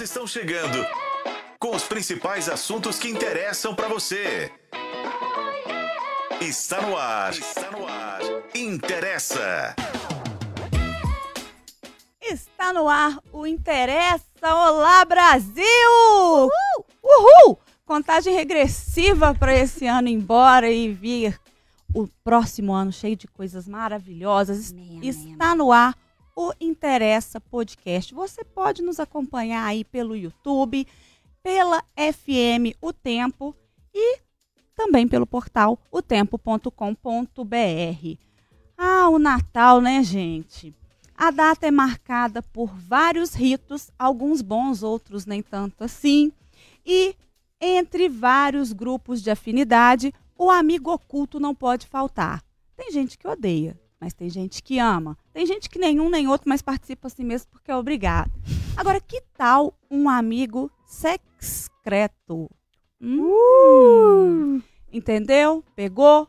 estão chegando com os principais assuntos que interessam para você. Está no ar. Está no ar. Interessa. Está no ar o Interessa. Olá, Brasil! Uhul! Uhul! Contagem regressiva para esse ano embora e vir o próximo ano cheio de coisas maravilhosas. Amém, Está no ar o Interessa Podcast. Você pode nos acompanhar aí pelo YouTube, pela FM O Tempo e também pelo portal otempo.com.br. Ah, o Natal, né, gente? A data é marcada por vários ritos, alguns bons, outros nem tanto assim. E entre vários grupos de afinidade, o amigo oculto não pode faltar. Tem gente que odeia, mas tem gente que ama. Tem gente que nenhum nem outro, mas participa assim mesmo porque é obrigado. Agora, que tal um amigo secreto? Hum, Entendeu? Pegou?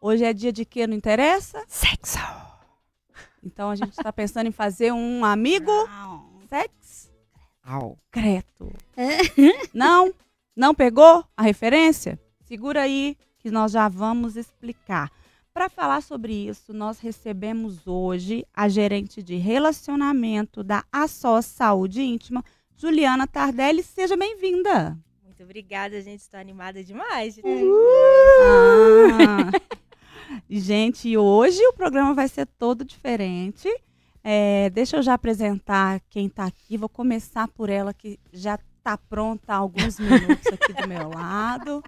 Hoje é dia de quê? Não interessa? Sexo. Então a gente está pensando em fazer um amigo sex Au. secreto. Não? Não pegou a referência? Segura aí que nós já vamos explicar. Para falar sobre isso, nós recebemos hoje a gerente de relacionamento da ASOS Saúde Íntima, Juliana Tardelli. Seja bem-vinda. Muito obrigada, gente. Estou animada demais. né? Ah. Gente, hoje o programa vai ser todo diferente. É, deixa eu já apresentar quem está aqui. Vou começar por ela, que já está pronta há alguns minutos aqui do meu lado.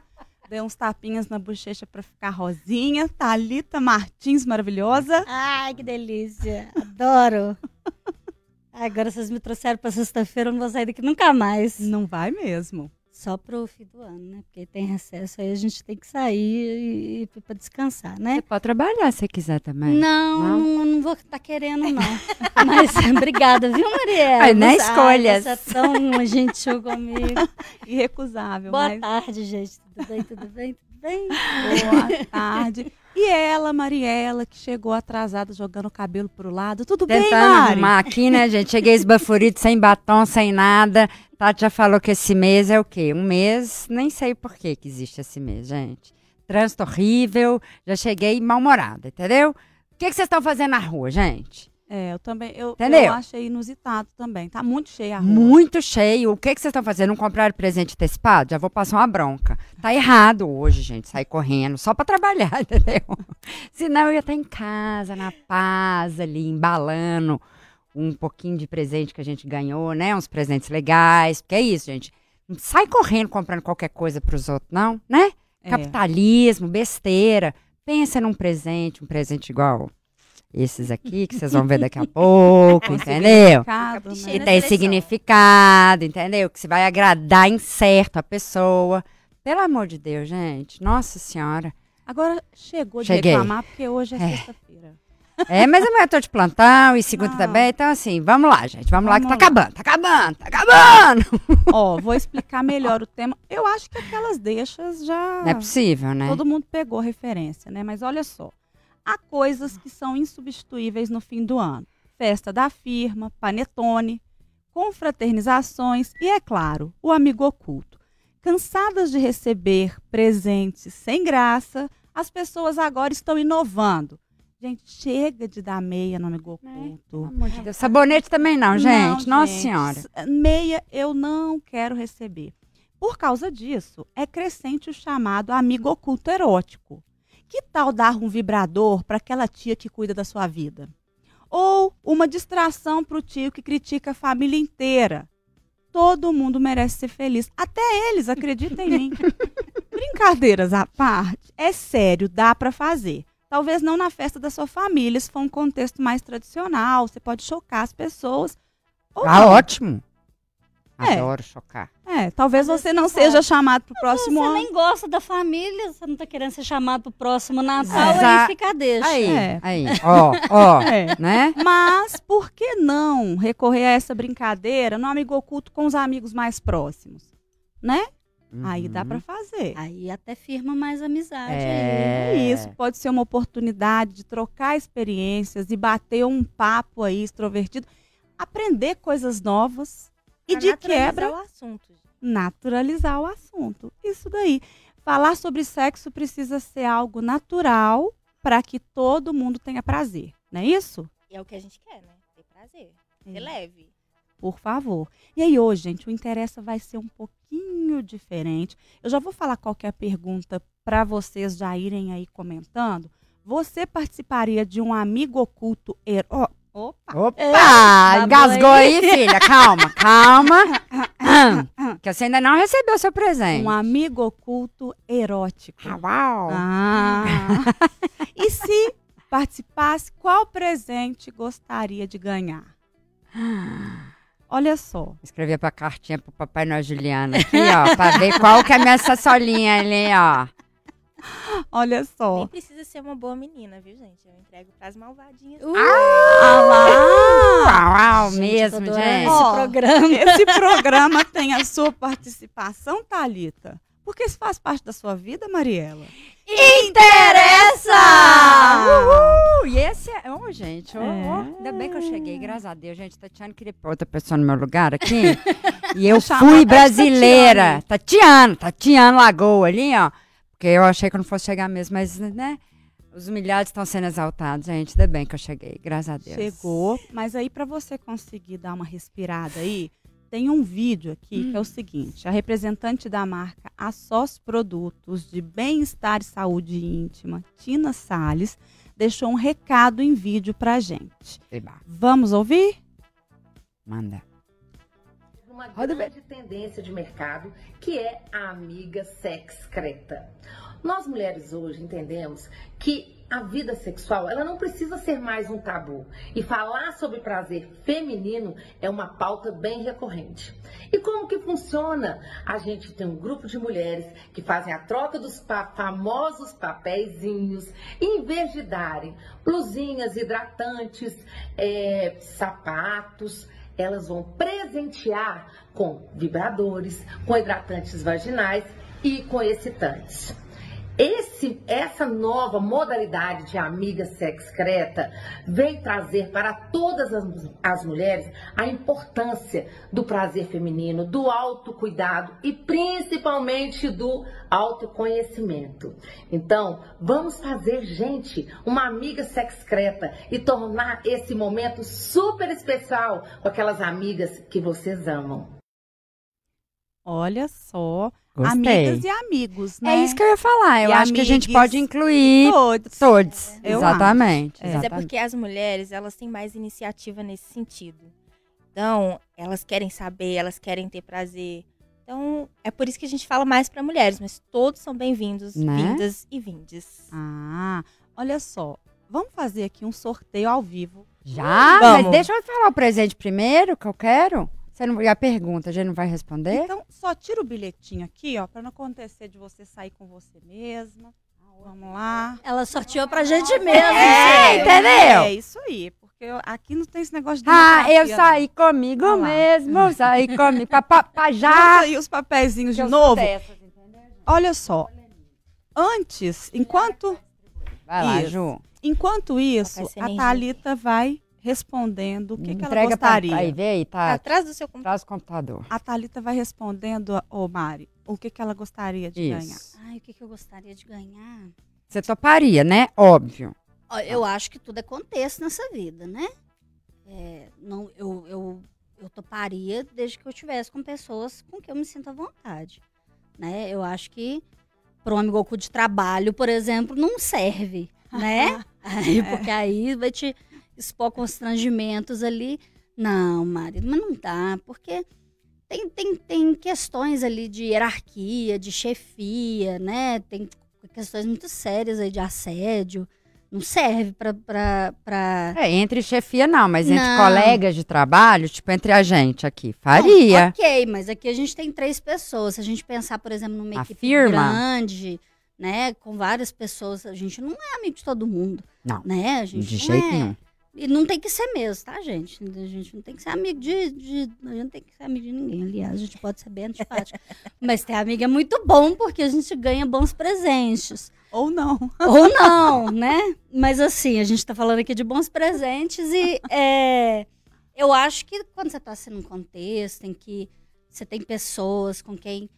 Dei uns tapinhas na bochecha para ficar rosinha. Thalita Martins, maravilhosa. Ai, que delícia. Adoro. Agora vocês me trouxeram para sexta-feira, eu não vou sair daqui nunca mais. Não vai mesmo. Só pro fim do ano, né? Porque tem recesso aí, a gente tem que sair e, para descansar, né? Você pode trabalhar se quiser também. Não, Não? não, não vou estar querendo, não. Mas obrigada, viu, Mariela? Ai, na Você- escolhas. Você é tão gentil comigo. Irrecusável. Boa mas... tarde, gente. Tudo bem, tudo bem, tudo bem? Boa tarde. E ela, Mariela, que chegou atrasada jogando o cabelo pro lado. Tudo bem, Tentando Mari? arrumar aqui, né, gente? Cheguei esbaforido, sem batom, sem nada. Tati já falou que esse mês é o quê? Um mês, nem sei por que que existe esse mês, gente. Trânsito horrível, já cheguei mal-humorada, entendeu? O que que vocês estão fazendo na rua, gente? É, eu também. Eu, Entendeu? eu achei inusitado também. Tá muito cheia a rua. Muito cheio. O que que vocês estão fazendo? Não compraram presente antecipado? Já vou passar uma bronca. Tá errado hoje, gente, sair correndo só pra trabalhar, entendeu? Senão eu ia estar em casa, na paz, ali, embalando um pouquinho de presente que a gente ganhou, né? Uns presentes legais. Porque é isso, gente. Não sai correndo comprando qualquer coisa pros outros, não, né? É. Capitalismo, besteira. Pensa num presente, um presente igual esses aqui, que vocês vão ver daqui a pouco, Com entendeu? né? Que tem significado, entendeu? Que você vai agradar em certo a pessoa. Pelo amor de Deus, gente. Nossa Senhora. Agora chegou de Cheguei. reclamar, porque hoje é, É. sexta-feira. É, mas amanhã eu tô de plantão e segunda também. Então, assim, vamos lá, gente. Vamos, lá que tá Vamos lá. acabando, tá acabando, tá acabando. Ó, vou explicar melhor o tema. Eu acho que aquelas deixas já. Não é possível, né? Todo mundo pegou referência, né? Mas olha só. Há coisas que são insubstituíveis no fim do ano: festa da firma, panetone, confraternizações e, é claro, o amigo oculto. Cansadas de receber presentes sem graça, as pessoas agora estão inovando. Gente, chega de dar meia no amigo oculto. Pelo amor de Deus. Sabonete também não, gente. Não, Nossa gente. Senhora. Meia eu não quero receber. Por causa disso, é crescente o chamado amigo oculto erótico. Que tal dar um vibrador para aquela tia que cuida da sua vida? Ou uma distração para o tio que critica a família inteira? Todo mundo merece ser feliz. Até eles, acreditem em mim. Brincadeiras à parte, é sério, dá para fazer. Talvez não na festa da sua família, se for um contexto mais tradicional, você pode chocar as pessoas. Ou Tá não. ótimo. É. Adoro chocar. É, talvez você assim, não seja chamado pro próximo Você ano. nem gosta da família, você não tá querendo ser chamado pro próximo Natal, Exa- aí fica deixa. Aí, É. aí. Ó, ó. É. Né? Mas por que não recorrer a essa brincadeira no amigo oculto com os amigos mais próximos? Né? Aí dá Uhum. pra fazer. Aí até firma mais amizade. É. É isso, pode ser uma oportunidade de trocar experiências e bater um papo aí extrovertido, aprender coisas novas, E de quebra, o assunto. naturalizar o assunto. Isso daí. Falar sobre sexo precisa ser algo natural para que todo mundo tenha prazer. Não é isso? E é o que a gente quer, né? Ter prazer. Ser É. leve. Por favor. E aí hoje, gente, o interessa vai ser um pouquinho diferente. Eu já vou falar qual que é pergunta para vocês já irem aí comentando. Você participaria de um amigo oculto ero... Opa! Opa! engasgou aí. aí, filha. Calma, calma. que você ainda não recebeu seu presente. Um amigo oculto erótico. Ah, Uau! Ah. e se participasse, qual presente gostaria de ganhar? Olha só. Escrevi pra cartinha pro Papai Noel Juliana aqui, ó, pra ver qual que é a minha sassolinha ali, ó. Olha Nem só. precisa ser uma boa menina, viu, gente? Eu entrego pras malvadinhas. Ah lá! Uau, uau, Gente, mesmo, gente. esse Ó, programa. Esse programa tem a sua participação, Thalita. Porque isso faz parte da sua vida, Mariela. Interessa! Uhul! E esse é. Ô, gente, ô, É. ô, ainda bem que eu cheguei, graças a Deus. Gente, Tatiana queria pôr outra pessoa no meu lugar aqui. e eu fui brasileira. Tatiana, Tatiana Lagoa ali, ó. Porque eu achei que eu não fosse chegar mesmo, mas, né? Os humilhados estão sendo exaltados, gente. Ainda bem que eu cheguei, graças a Deus. Chegou, mas aí para você conseguir dar uma respirada aí, tem um vídeo aqui que é o seguinte: a representante da marca Assos Produtos de Bem-Estar e Saúde Íntima, Tina Salles, deixou um recado em vídeo pra gente. Eba, Vamos ouvir? Manda. Uma grande tendência de mercado, que é a amiga sexcreta. Nós mulheres hoje entendemos que a vida sexual, ela não precisa ser mais um tabu. E falar sobre prazer feminino é uma pauta bem recorrente. E como que funciona? A gente tem um grupo de mulheres que fazem a troca dos pa- famosos papeizinhos em vez de darem blusinhas hidratantes, eh, sapatos, elas vão presentear com vibradores, com hidratantes vaginais e com excitantes. Esse, essa nova modalidade de amiga sexcreta vem trazer para todas as, as mulheres a importância do prazer feminino, do autocuidado e principalmente do autoconhecimento. Então, vamos fazer, gente, uma amiga sexcreta e tornar esse momento super especial com aquelas amigas que vocês amam. Olha só. Gostei. Amigas e amigos, né? É isso que eu ia falar. Eu E acho que a gente pode incluir Todos. todos. Eu exatamente. É. Mas é porque as mulheres, elas têm mais iniciativa nesse sentido. Então, elas querem saber, elas querem ter prazer. Então, é por isso que a gente fala mais para mulheres, mas todos são bem-vindos, Né? vindas e vindes. Ah, olha só. Vamos fazer aqui um sorteio ao vivo. Já? Vamos. Mas deixa eu falar o presente primeiro, que eu quero. Você não, e a pergunta, a gente não vai responder? Então, só tira o bilhetinho aqui, ó, para não acontecer de você sair com você mesma. Vamos lá. Ela sorteou pra gente mesmo. É, gente. entendeu? É isso aí, porque eu- aqui não tem esse negócio de Ah, eu saí comigo Olha lá. mesmo, saí comigo. Pra, pra, pra já. Aí os papeizinhos de novo. dessas? Olha só. Antes, enquanto Vai lá, Isso. Ju. enquanto isso, a. Thalita vai respondendo o que, que ela pra- gostaria. Aí, vê aí, tá. Atrás do seu computador. Traz o computador. A Thalita vai respondendo, ô Mari, o que, que ela gostaria de ganhar. Isso. Ai, o que, que eu gostaria de ganhar? Você toparia, né? Óbvio. Eu acho que tudo é contexto nessa vida, né? É, não, eu, eu, eu toparia desde que eu estivesse com pessoas com que eu me sinto à vontade. Né? Eu acho que para um amigo de trabalho, por exemplo, não serve, né? Aí, Porque aí vai te expor constrangimentos ali. Não, marido, mas não dá, porque tem, tem, tem questões ali de hierarquia, de chefia, né? Tem questões muito sérias aí de assédio. Não serve pra. pra, pra... É, entre chefia não, mas entre Não. colegas de trabalho, tipo entre a gente aqui, faria. Não, ok, mas aqui a gente tem três pessoas. Se a gente pensar, por exemplo, numa A equipe grande, né? Com várias pessoas, a gente não é amigo de todo mundo. Não, Né? A gente de não jeito é. nenhum. E não tem que ser mesmo, tá, gente? A gente não tem que ser amigo de, de- A gente não tem que ser amigo de ninguém. Aliás, a gente pode ser bem antipático. Mas ter amigo é muito bom porque a gente ganha bons presentes. Ou não. Ou não, né? Mas assim, a gente tá falando aqui de bons presentes e é, eu acho que quando você está sendo um contexto em que você tem pessoas com quem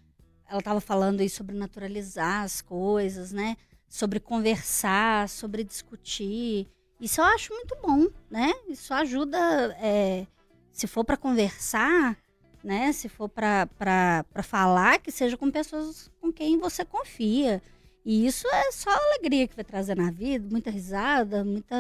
ela estava falando aí sobre naturalizar as coisas, né? Sobre conversar, sobre discutir. Isso eu acho muito bom, né? Isso ajuda, é, se for para conversar, né? Se for para falar, que seja com pessoas com quem você confia. E isso é só alegria que vai trazer na vida, muita risada, muita,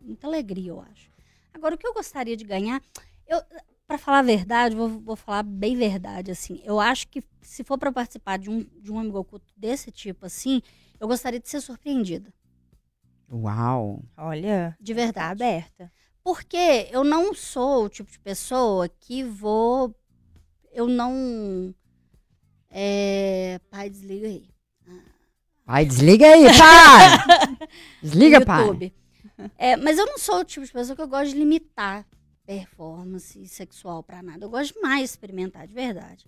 muita alegria, eu acho. Agora, o que eu gostaria de ganhar, eu, para falar a verdade, vou, vou falar bem verdade, assim. Eu acho que se for para participar de um, de um amigo oculto desse tipo, assim, eu gostaria de ser surpreendida. Uau. Olha, De tá verdade. aberta. Porque eu não sou o tipo de pessoa que vou. Eu não. É... Pai, desliga aí. Pai, desliga aí, pai. Desliga, pai. YouTube. É, mas eu não sou o tipo de pessoa que eu gosto de limitar performance sexual pra nada. Eu gosto demais de experimentar, de verdade.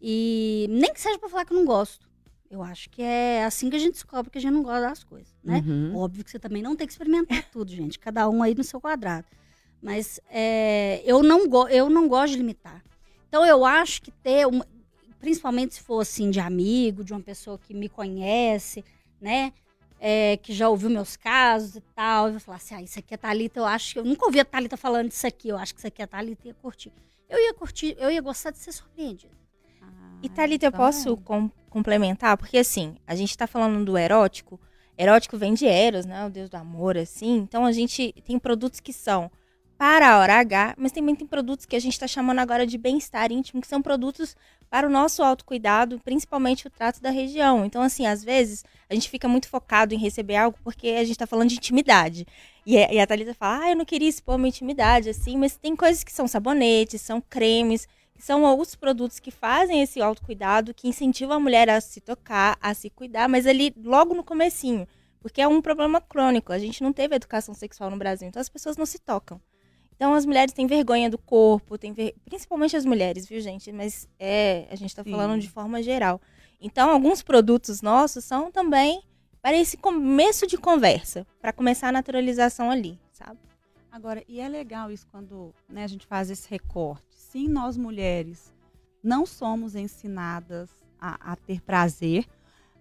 E nem que seja pra falar que eu não gosto. Eu acho que é assim que a gente descobre que a gente não gosta das coisas, né? Uhum. Óbvio que você também não tem que experimentar tudo, gente. Cada um aí no seu quadrado. Mas é, eu, não go- eu não gosto de limitar. Então eu acho que ter, uma, principalmente se for assim de amigo, de uma pessoa que me conhece, né? é, que já ouviu meus casos e tal, e vai falar assim: ah, isso aqui é Thalita, eu acho que. Eu nunca ouvi a Thalita falando disso aqui, eu acho que isso aqui é Thalita, ia curtir. Eu ia curtir, eu ia gostar de ser surpreendida. E Thalita, eu posso com- complementar? Porque assim, a gente tá falando do erótico. Erótico vem de Eros, né? O deus do amor, assim. Então a gente tem produtos que são para a hora H, mas também tem produtos que a gente tá chamando agora de bem-estar íntimo, que são produtos para o nosso autocuidado, principalmente o trato da região. Então, assim, às vezes a gente fica muito focado em receber algo porque a gente tá falando de intimidade. E, a- e a Thalita fala, ah, eu não queria expor minha intimidade, assim, mas tem coisas que são sabonetes, são cremes, são os produtos que fazem esse autocuidado, que incentivam a mulher a se tocar, a se cuidar, mas ali logo no comecinho, porque é um problema crônico. A gente não teve educação sexual no Brasil, então as pessoas não se tocam. Então as mulheres têm vergonha do corpo, têm ver... principalmente as mulheres, viu, gente? Mas é, a gente tá Sim. falando de forma geral. Então alguns produtos nossos são também para esse começo de conversa, para começar a naturalização ali, sabe? Agora, e é legal isso quando né, a gente faz esse recorte. Sim, nós mulheres não somos ensinadas a, a ter prazer,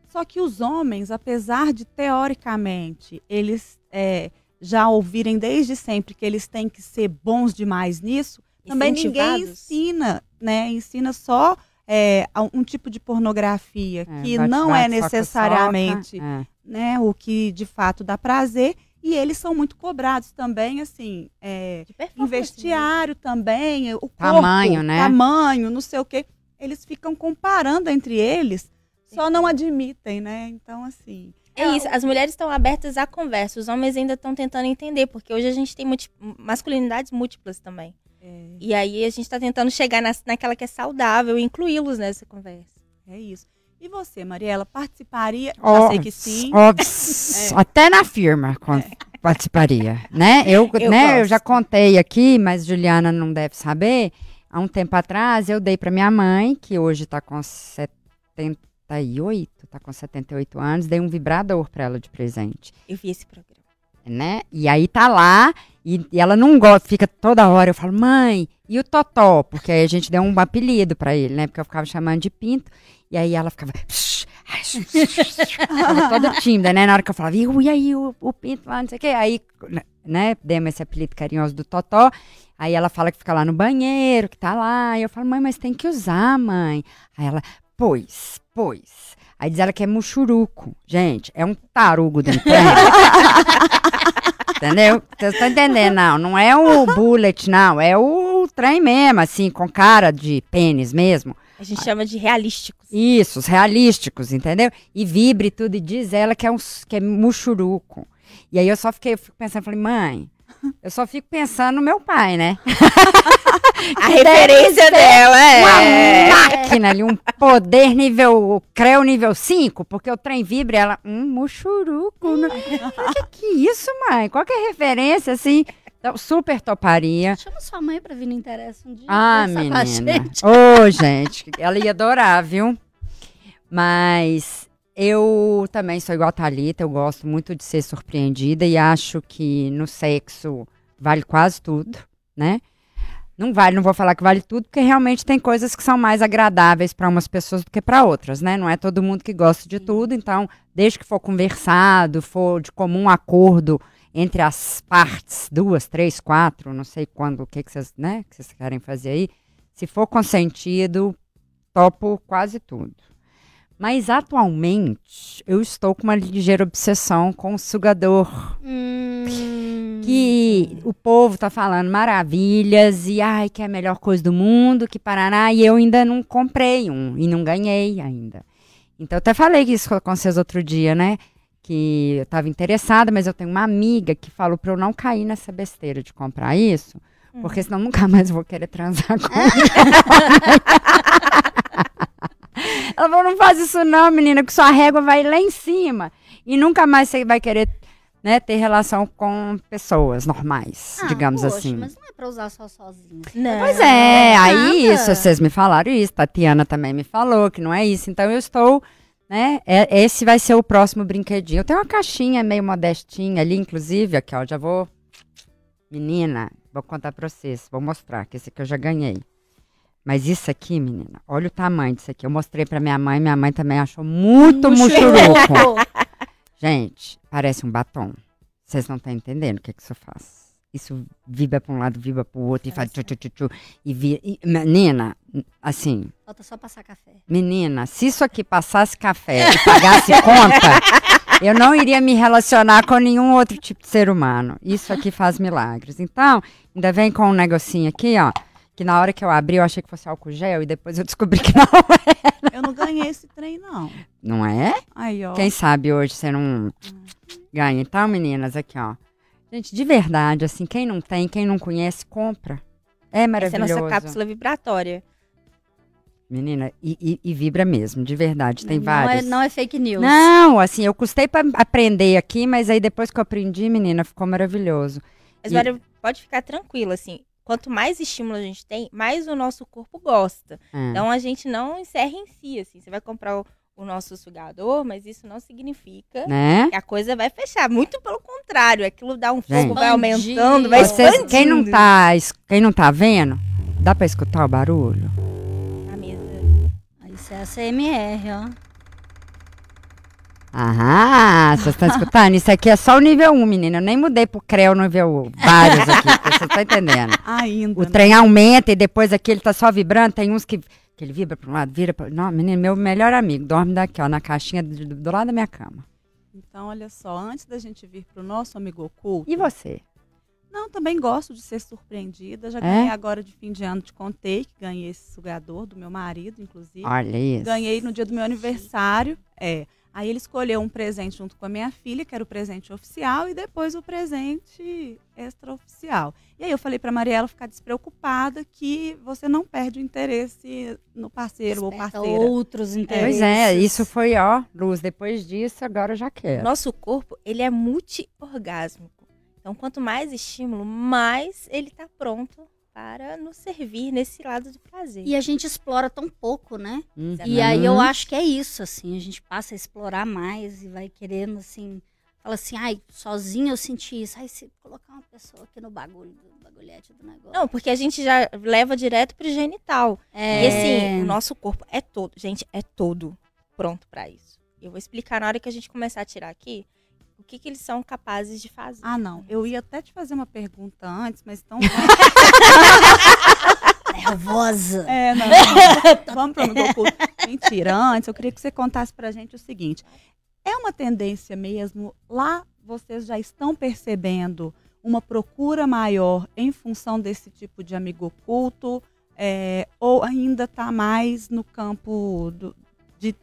só que os homens, apesar de teoricamente eles é, já ouvirem desde sempre que eles têm que ser bons demais nisso, também ninguém ensina, né? Ensina só é, um tipo de pornografia É, que bate, não é bate, soca, necessariamente soca. É. né, o que de fato dá prazer. E eles são muito cobrados também, assim, é, em né? vestiário também, o corpo, Tamanho, né? tamanho, não sei o quê. Eles ficam comparando entre eles, só não admitem, né? Então, assim, É isso, as mulheres estão abertas à conversa, os homens ainda estão tentando entender, porque hoje a gente tem multi- masculinidades múltiplas também. é, E aí a gente tá tentando chegar nas- naquela que é saudável e incluí-los nessa conversa. é isso. E você, Mariela, participaria? Já Ó, sei que sim. ó, Até na firma con- participaria, né? Eu, Eu né, eu gosto. já contei aqui, mas Juliana não deve saber. Há um tempo atrás, eu dei para minha mãe, que hoje está com 78, tá com 78 anos, dei um vibrador para ela de presente, Eu vi esse programa. né? E aí tá lá, e, e ela não gosta, fica toda hora, eu falo, mãe, e o Totó? Porque aí a gente deu um apelido para ele, né? Porque eu ficava chamando de Pinto, e aí ela ficava... "Psh, ai, ficava toda tímida, né? Na hora que eu falava, e, aí o, o Pinto lá, não sei o quê. Aí, né, demos esse apelido carinhoso do Totó. Aí ela fala que fica lá no banheiro, que tá lá. E eu falo, mãe, mas tem que usar, mãe. Aí ela, pois, pois. Aí diz ela que é muxuruco. Gente, é um tarugo trem. Entendeu? Vocês estão entendendo? Não, não é o bullet, não. É o trem mesmo, assim, com cara de pênis mesmo. A gente chama de realísticos. Isso, os realísticos, entendeu? E vibre tudo, e diz ela que é, um, que é muxuruco. E aí eu só fiquei eu fico pensando, falei, mãe, eu só fico pensando no meu pai, né? A referência dela Uma é. máquina ali, um poder nível, creu nível 5, porque o trem vibra e ela, um muxuruco. né? que que isso, mãe? Qual que é a referência, assim? Então, super toparia. Chama sua mãe pra vir no Interessa um dia. Ah, menina. gente. Ô, gente, ela ia adorar, viu? Mas eu também sou igual a Thalita, eu gosto muito de ser surpreendida e acho que no sexo vale quase tudo, né? Não vale, não vou falar que vale tudo, porque realmente tem coisas que são mais agradáveis para umas pessoas do que para outras, né? Não é todo mundo que gosta de tudo, então, desde que for conversado, for de comum acordo entre as partes, duas, três, quatro, não sei quando, o que, que vocês, né, que vocês querem fazer aí, se for consentido, topo quase tudo. Mas atualmente eu estou com uma ligeira obsessão com o sugador. Hum, Que o povo tá falando maravilhas e ai, que é a melhor coisa do mundo, que Paraná, e eu ainda não comprei um e não ganhei ainda. Então eu até falei isso com vocês outro dia, né? Que eu estava interessada, mas eu tenho uma amiga que falou para eu não cair nessa besteira de comprar isso, porque senão nunca mais vou querer transar com Ela falou, não faz isso não, menina, que sua régua vai lá em cima. E nunca mais você vai querer né, ter relação com pessoas normais, ah, digamos poxa, assim. Mas não é pra usar só sozinho. Não. Pois é, aí nada. isso, vocês me falaram isso, Tatiana também me falou que não é isso. Então eu estou, né, é- esse vai ser o próximo brinquedinho. Eu tenho uma caixinha meio modestinha ali, inclusive, aqui ó, já vou... Menina, vou contar pra vocês, vou mostrar, que esse aqui eu já ganhei. Mas isso aqui, menina, olha o tamanho disso aqui. Eu mostrei pra minha mãe, minha mãe também achou muito muxuruco. Gente, parece um batom. Vocês não estão entendendo o que, que isso faz. Isso vibra pra um lado, vibra pro outro, e faz tchu, tchu, tchu, tchu, e, vi, e Menina, assim, Falta só passar café. menina, se isso aqui passasse café e pagasse conta, eu não iria me relacionar com nenhum outro tipo de ser humano. Isso aqui faz milagres. Então, ainda vem com um negocinho aqui, ó. Que na hora que eu abri, eu achei que fosse álcool gel e depois eu descobri que não é. Eu não ganhei esse trem, não. Não é? Aí, ó. Quem sabe hoje você não ganha. Então, meninas, aqui, ó. Gente, de verdade, assim, quem não tem, quem não conhece, compra. É Essa é a maravilhoso. nossa cápsula vibratória. Menina, e, e- e vibra mesmo, de verdade. Tem não vários. É, não é fake news. Não, assim, eu custei pra aprender aqui, mas aí depois que eu aprendi, menina, ficou maravilhoso. Mas E- Mário, pode ficar tranquila, assim. Quanto mais estímulo a gente tem, mais o nosso corpo gosta. É. Então a gente não encerra em si, assim. Você vai comprar o, o nosso sugador, mas isso não significa né? que a coisa vai fechar. Muito pelo contrário, aquilo dá um fogo, vai aumentando, vai Vocês, expandindo. quem não tá, quem não tá vendo, dá pra escutar o barulho? Na mesa. Isso é a CMR, ó. Ah, vocês estão escutando? Isso aqui é só o nível 1, menina. Eu nem mudei pro CREO nível vários aqui, você tá entendendo. Ainda. O né? trem aumenta e depois aqui ele tá só vibrando. Tem uns que, que ele vibra pra um lado, vira pra... Não, menino, meu melhor amigo dorme daqui, ó, na caixinha do, do lado da minha cama. Então, olha só, antes da gente vir pro nosso amigo oculto. E você? Não, também gosto de ser surpreendida. Já É? ganhei agora de fim de ano, te contei que ganhei esse sugador do meu marido, inclusive. Olha isso. Ganhei no dia do meu aniversário. É. Aí ele escolheu um presente junto com a minha filha, que era o presente oficial, e depois o presente extraoficial. E aí eu falei pra Mariela ficar despreocupada que você não perde o interesse no parceiro ou Desperta parceira. outros interesses. Pois é, isso foi, ó, luz. Depois disso, agora eu já quero. Nosso corpo, ele é multi-orgásmico. Então, quanto mais estímulo, mais ele tá pronto para nos servir nesse lado de prazer. E a gente explora tão pouco, né? Uhum. E aí eu acho que é isso, assim, a gente passa a explorar mais e vai querendo, assim, fala assim, ai, sozinha eu senti isso. Ai, se colocar uma pessoa aqui no bagulho, do bagulhete do negócio. Não, porque a gente já leva direto pro genital. é... E assim, o nosso corpo é todo, gente, é todo pronto para isso. Eu vou explicar na hora que a gente começar a tirar aqui o que, que eles são capazes de fazer. Ah, não. Eu ia até te fazer uma pergunta antes, mas então. nervosa. É, não. Vamos para o amigo oculto. Mentira. Antes, eu queria que você contasse pra gente o seguinte: é uma tendência mesmo, lá vocês já estão percebendo uma procura maior em função desse tipo de amigo oculto? é, ou ainda está mais no campo do- de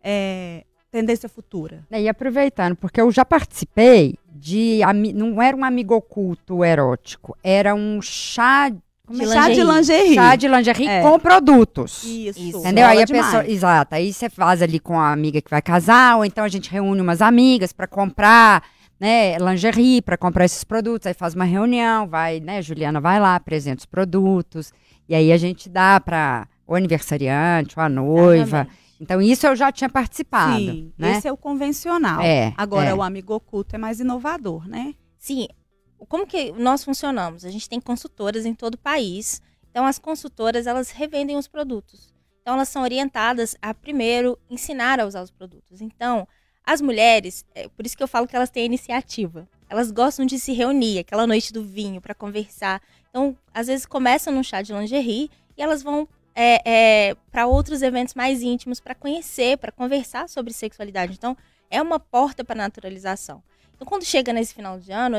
é, tendência futura? E aproveitando, porque eu já participei de. Não era um amigo oculto erótico, era um chá. É De que Chá de lingerie. Chá de lingerie É. com produtos. Isso. Isso. Entendeu? Aí a pessoa. demais. Exato. Aí você faz ali com a amiga que vai casar, ou então a gente reúne umas amigas para comprar, né, lingerie, para comprar esses produtos. Aí faz uma reunião, vai, né, Juliana vai lá, apresenta os produtos. E aí a gente dá para o aniversariante, ou a noiva. Exatamente. Então isso eu já tinha participado, Sim, né? esse é o convencional. É, Agora, é. o amigo oculto é mais inovador, né? Sim, como que nós funcionamos? A gente tem consultoras em todo o país Então as consultoras, elas revendem os produtos. Então elas são orientadas a primeiro ensinar a usar os produtos. Então, as mulheres, é por isso que eu falo que elas têm iniciativa. Elas gostam de se reunir, aquela noite do vinho para conversar. Então, às vezes começam num chá de lingerie e elas vão é, é, para outros eventos mais íntimos para conhecer, para conversar sobre sexualidade. Então, é uma porta para naturalização. Então, quando chega nesse final de ano,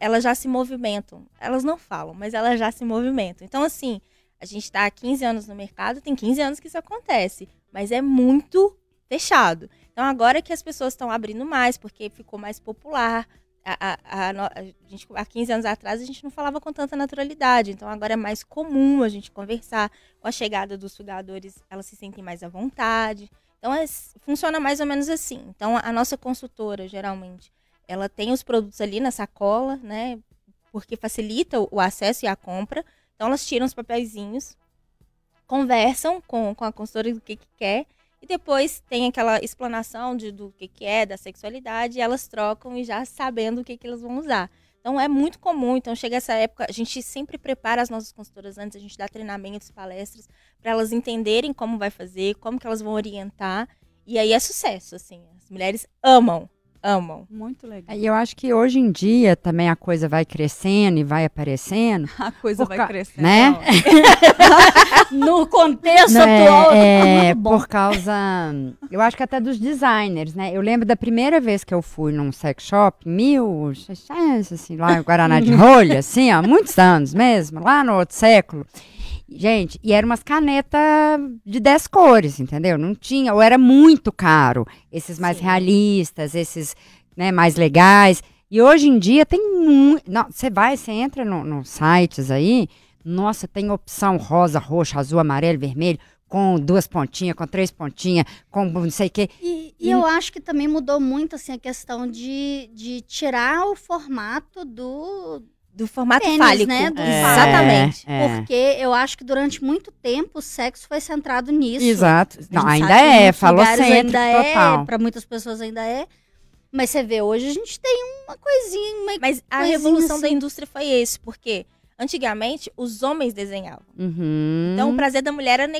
elas já se movimentam. Elas não falam, mas elas já se movimentam. Então, assim, a gente está há 15 anos no mercado, tem 15 anos que isso acontece, mas é muito fechado. Então, agora que as pessoas estão abrindo mais, porque ficou mais popular, a, a, a, gente, há 15 anos atrás a gente não falava com tanta naturalidade, então agora é mais comum a gente conversar. Com a chegada dos sugadores, elas se sentem mais à vontade. Então é, funciona mais ou menos assim. Então a nossa consultora, geralmente, ela tem os produtos ali na sacola, né? Porque facilita o acesso e a compra. Então elas tiram os papeizinhos, conversam com, com a consultora do que, que quer e depois tem aquela explanação de, do que, que é, da sexualidade, e elas trocam e já sabendo o que, que elas vão usar. Então é muito comum, então chega essa época, a gente sempre prepara as nossas consultoras antes, a gente dá treinamentos, palestras, para elas entenderem como vai fazer, como que elas vão orientar, e aí é sucesso, assim. As mulheres amam, amam. Muito legal. E eu acho que hoje em dia também a coisa vai crescendo e vai aparecendo. A coisa vai crescendo. Né? no contexto Não, atual. É, é por causa. Eu acho que até dos designers, né? Eu lembro da primeira vez que eu fui num sex shop, mil, assim, lá em Guaraná de Rolha, assim, há muitos anos mesmo, lá no outro século. Gente, e eram umas canetas de 10 cores, entendeu? Não tinha, ou era muito caro. Esses mais Sim. realistas, esses né, mais legais. E hoje em dia tem muito. Você vai, você entra nos no sites aí, nossa, tem opção rosa, roxo, azul, amarelo, vermelho, com duas pontinhas, com três pontinhas, com não sei o quê. E, e, eu acho que também mudou muito assim, a questão de, de tirar o formato do do formato Pênis, fálico. né? Do é, Exatamente. É. Porque eu acho que durante muito tempo o sexo foi centrado nisso. Exato. Não, ainda é, falou sempre, ainda é, total. é, para muitas pessoas ainda é. Mas você vê, hoje a gente tem uma coisinha. Uma Mas a revolução assim. da indústria foi esse, porque antigamente os homens desenhavam. Uhum. Então o prazer da mulher era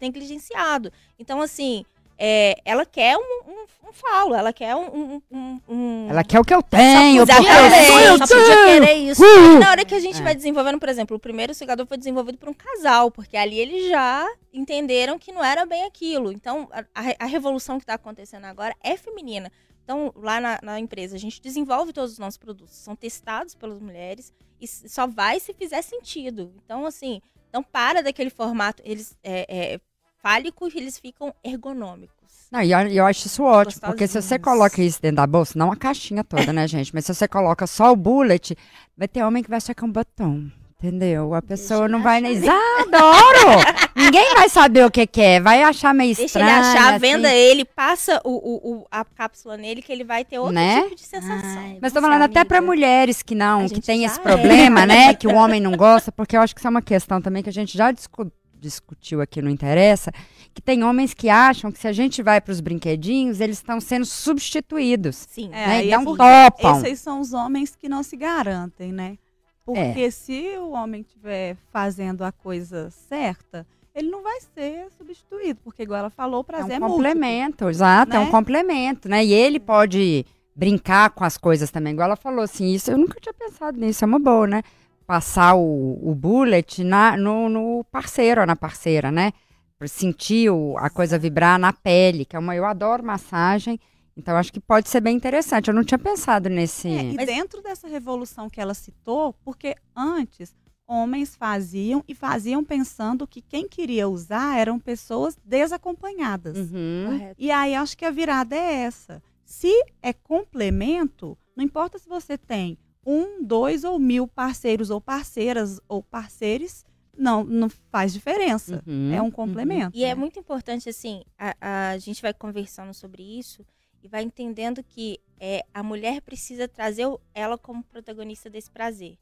negligenciado. Então, assim, é, ela quer um, um, um, falo, ela quer um, um, Ela quer o que eu tenho, porque eu só podia querer isso. Uh! Na hora que a gente é. vai desenvolvendo, por exemplo, o primeiro cigador foi desenvolvido por um casal, porque ali eles já entenderam que não era bem aquilo. Então, a, a revolução que está acontecendo agora é feminina. Então, lá na, na, empresa, a gente desenvolve todos os nossos produtos, são testados pelas mulheres e só vai se fizer sentido. Então, assim, então para daquele formato, eles é, é, fálicos, eles ficam ergonômicos. Não, e eu, eu acho isso ótimo, porque se você coloca isso dentro da bolsa, não a caixinha toda, né, gente? Mas se você coloca só o bullet, vai ter homem que vai achar que é um batom. Entendeu? A pessoa Deixa não vai nem. Ah, adoro! Ninguém vai saber o que, que, é, vai achar meio Deixa estranho. Deixa ele achar, assim. venda ele, passa o, o, o, a cápsula nele, que ele vai ter outro né? tipo de sensação. Ai, Mas tô falando amiga. até para mulheres que não, que tem esse é. problema, né? Que o homem não gosta, porque eu acho que isso é uma questão também que a gente já discutiu discutiu aqui não interessa, que tem homens que acham que se a gente vai para os brinquedinhos, eles estão sendo substituídos. Sim. É, né? Então é topam. Esses são os homens que não se garantem, né? Porque é. se o homem estiver fazendo a coisa certa, ele não vai ser substituído, porque igual ela falou, o prazer é um é complemento, múltiplo, exato, né? é um complemento, né? E ele pode brincar com as coisas também, igual ela falou assim, isso eu nunca tinha pensado nisso, é uma boa, né? Passar o, o bullet na, no, no parceiro ou na parceira, né? Para sentir o, a coisa vibrar na pele, que é uma. Eu adoro massagem. Então, acho que pode ser bem interessante. Eu não tinha pensado nesse. É, e dentro dessa revolução que ela citou, porque antes homens faziam e faziam pensando que quem queria usar eram pessoas desacompanhadas. Uhum. E aí acho que a virada é essa. Se é complemento, não importa se você tem um, dois ou mil parceiros ou parceiras ou parceiros, não, não faz diferença. Uhum, é um complemento. Uhum. E é né? é muito importante, assim, a, a gente vai conversando sobre isso e vai entendendo que é, a mulher precisa trazer ela como protagonista desse prazer.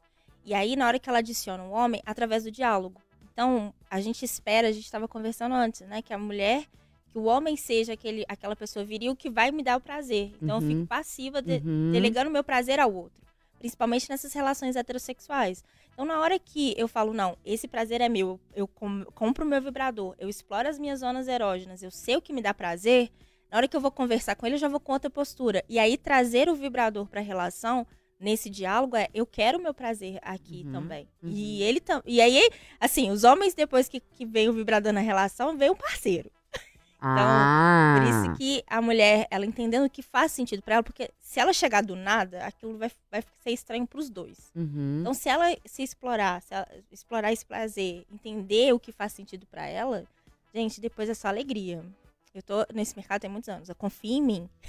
E aí, na hora que ela adiciona o um homem, através do diálogo. Então, a gente espera, a gente estava conversando antes, né? Que a mulher, que o homem seja aquele, aquela pessoa viril que vai me dar o prazer. Então, uhum. eu fico passiva, de, uhum. delegando o meu prazer ao outro principalmente nessas relações heterossexuais. Então, na hora que eu falo, não, esse prazer é meu, eu com- compro o meu vibrador, eu exploro as minhas zonas erógenas, eu sei o que me dá prazer, na hora que eu vou conversar com ele, eu já vou com outra postura. E aí, trazer o vibrador para a relação, nesse diálogo, é eu quero o meu prazer aqui Uhum, também. uhum. E ele tam... E aí, assim, os homens, depois que, que vem o vibrador na relação, vem o parceiro. Ah. Por isso que a mulher, ela entendendo que faz sentido pra ela, porque se ela chegar do nada, aquilo vai, vai ser estranho pros dois. Uhum. Então, se ela se explorar, se ela explorar esse prazer, entender o que faz sentido pra ela, gente, depois é só alegria. Eu tô nesse mercado tem muitos anos. Eu confio em mim.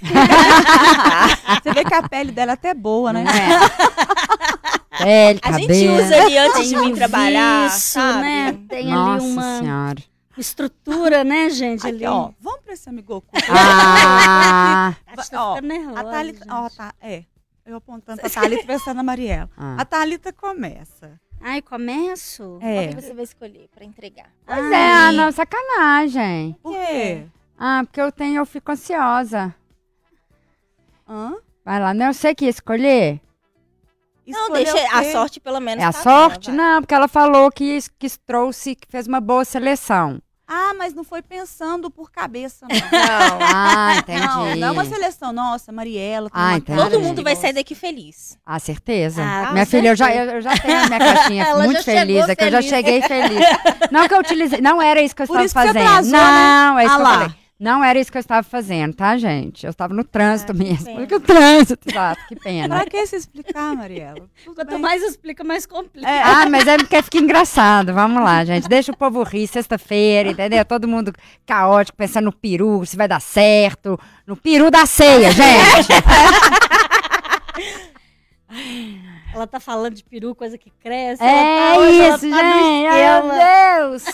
Você vê que a pele dela é até boa, né? É? Pele, A gente cabelo. usa ali antes Tem de um vir trabalhar, vício, sabe? né? Tem Nossa ali uma senhora. Estrutura, né, gente? Aqui, ali. ó, vamos pra esse amigo oculto. Ah, tá ó, ficando nervosa, A Thalita, ó, tá, é. Eu apontando pra Thalita e pensando na Mariela. ah. A Thalita começa. Ai, começo? Qual É. que você vai escolher pra entregar? Pois Ai, é, não, sacanagem. Por quê? Ah, porque eu tenho, eu fico ansiosa. Hã? Vai lá, não, eu sei que ia escolher. Não, Escolheu deixa a sorte pelo menos. É a tá sorte? Não, porque ela falou que, que trouxe, que fez uma boa seleção. Ah, mas não foi pensando por cabeça, não. Não. Ah, entendi. Não, não é uma seleção. Nossa, Mariela. tem Ah, uma entendi. cara Todo mundo vai sair daqui feliz. Ah, certeza. Ah, minha filha, eu já, eu, já tenho a minha caixinha Ela muito feliz, é que eu já feliz. cheguei feliz. Não que eu utilizei, não era isso que eu Por estava isso que você fazendo. atrasou, né? não, é isso Ah que eu lá. falei. Não era isso que eu estava fazendo, tá, gente? Eu estava no trânsito que mesmo. Porque o trânsito, exato, que pena. Pra que se explicar, Mariela? Tudo Quanto bem. mais explica, mais complica. É, Ah, mas é porque fica engraçado. Vamos lá, gente. Deixa o povo rir sexta-feira, entendeu? Todo mundo caótico, pensando no peru, se vai dar certo. No peru da ceia, gente. Ela tá falando de peru, coisa que cresce. É ela tá, hoje ela isso, tá gente. Esquema. meu Deus.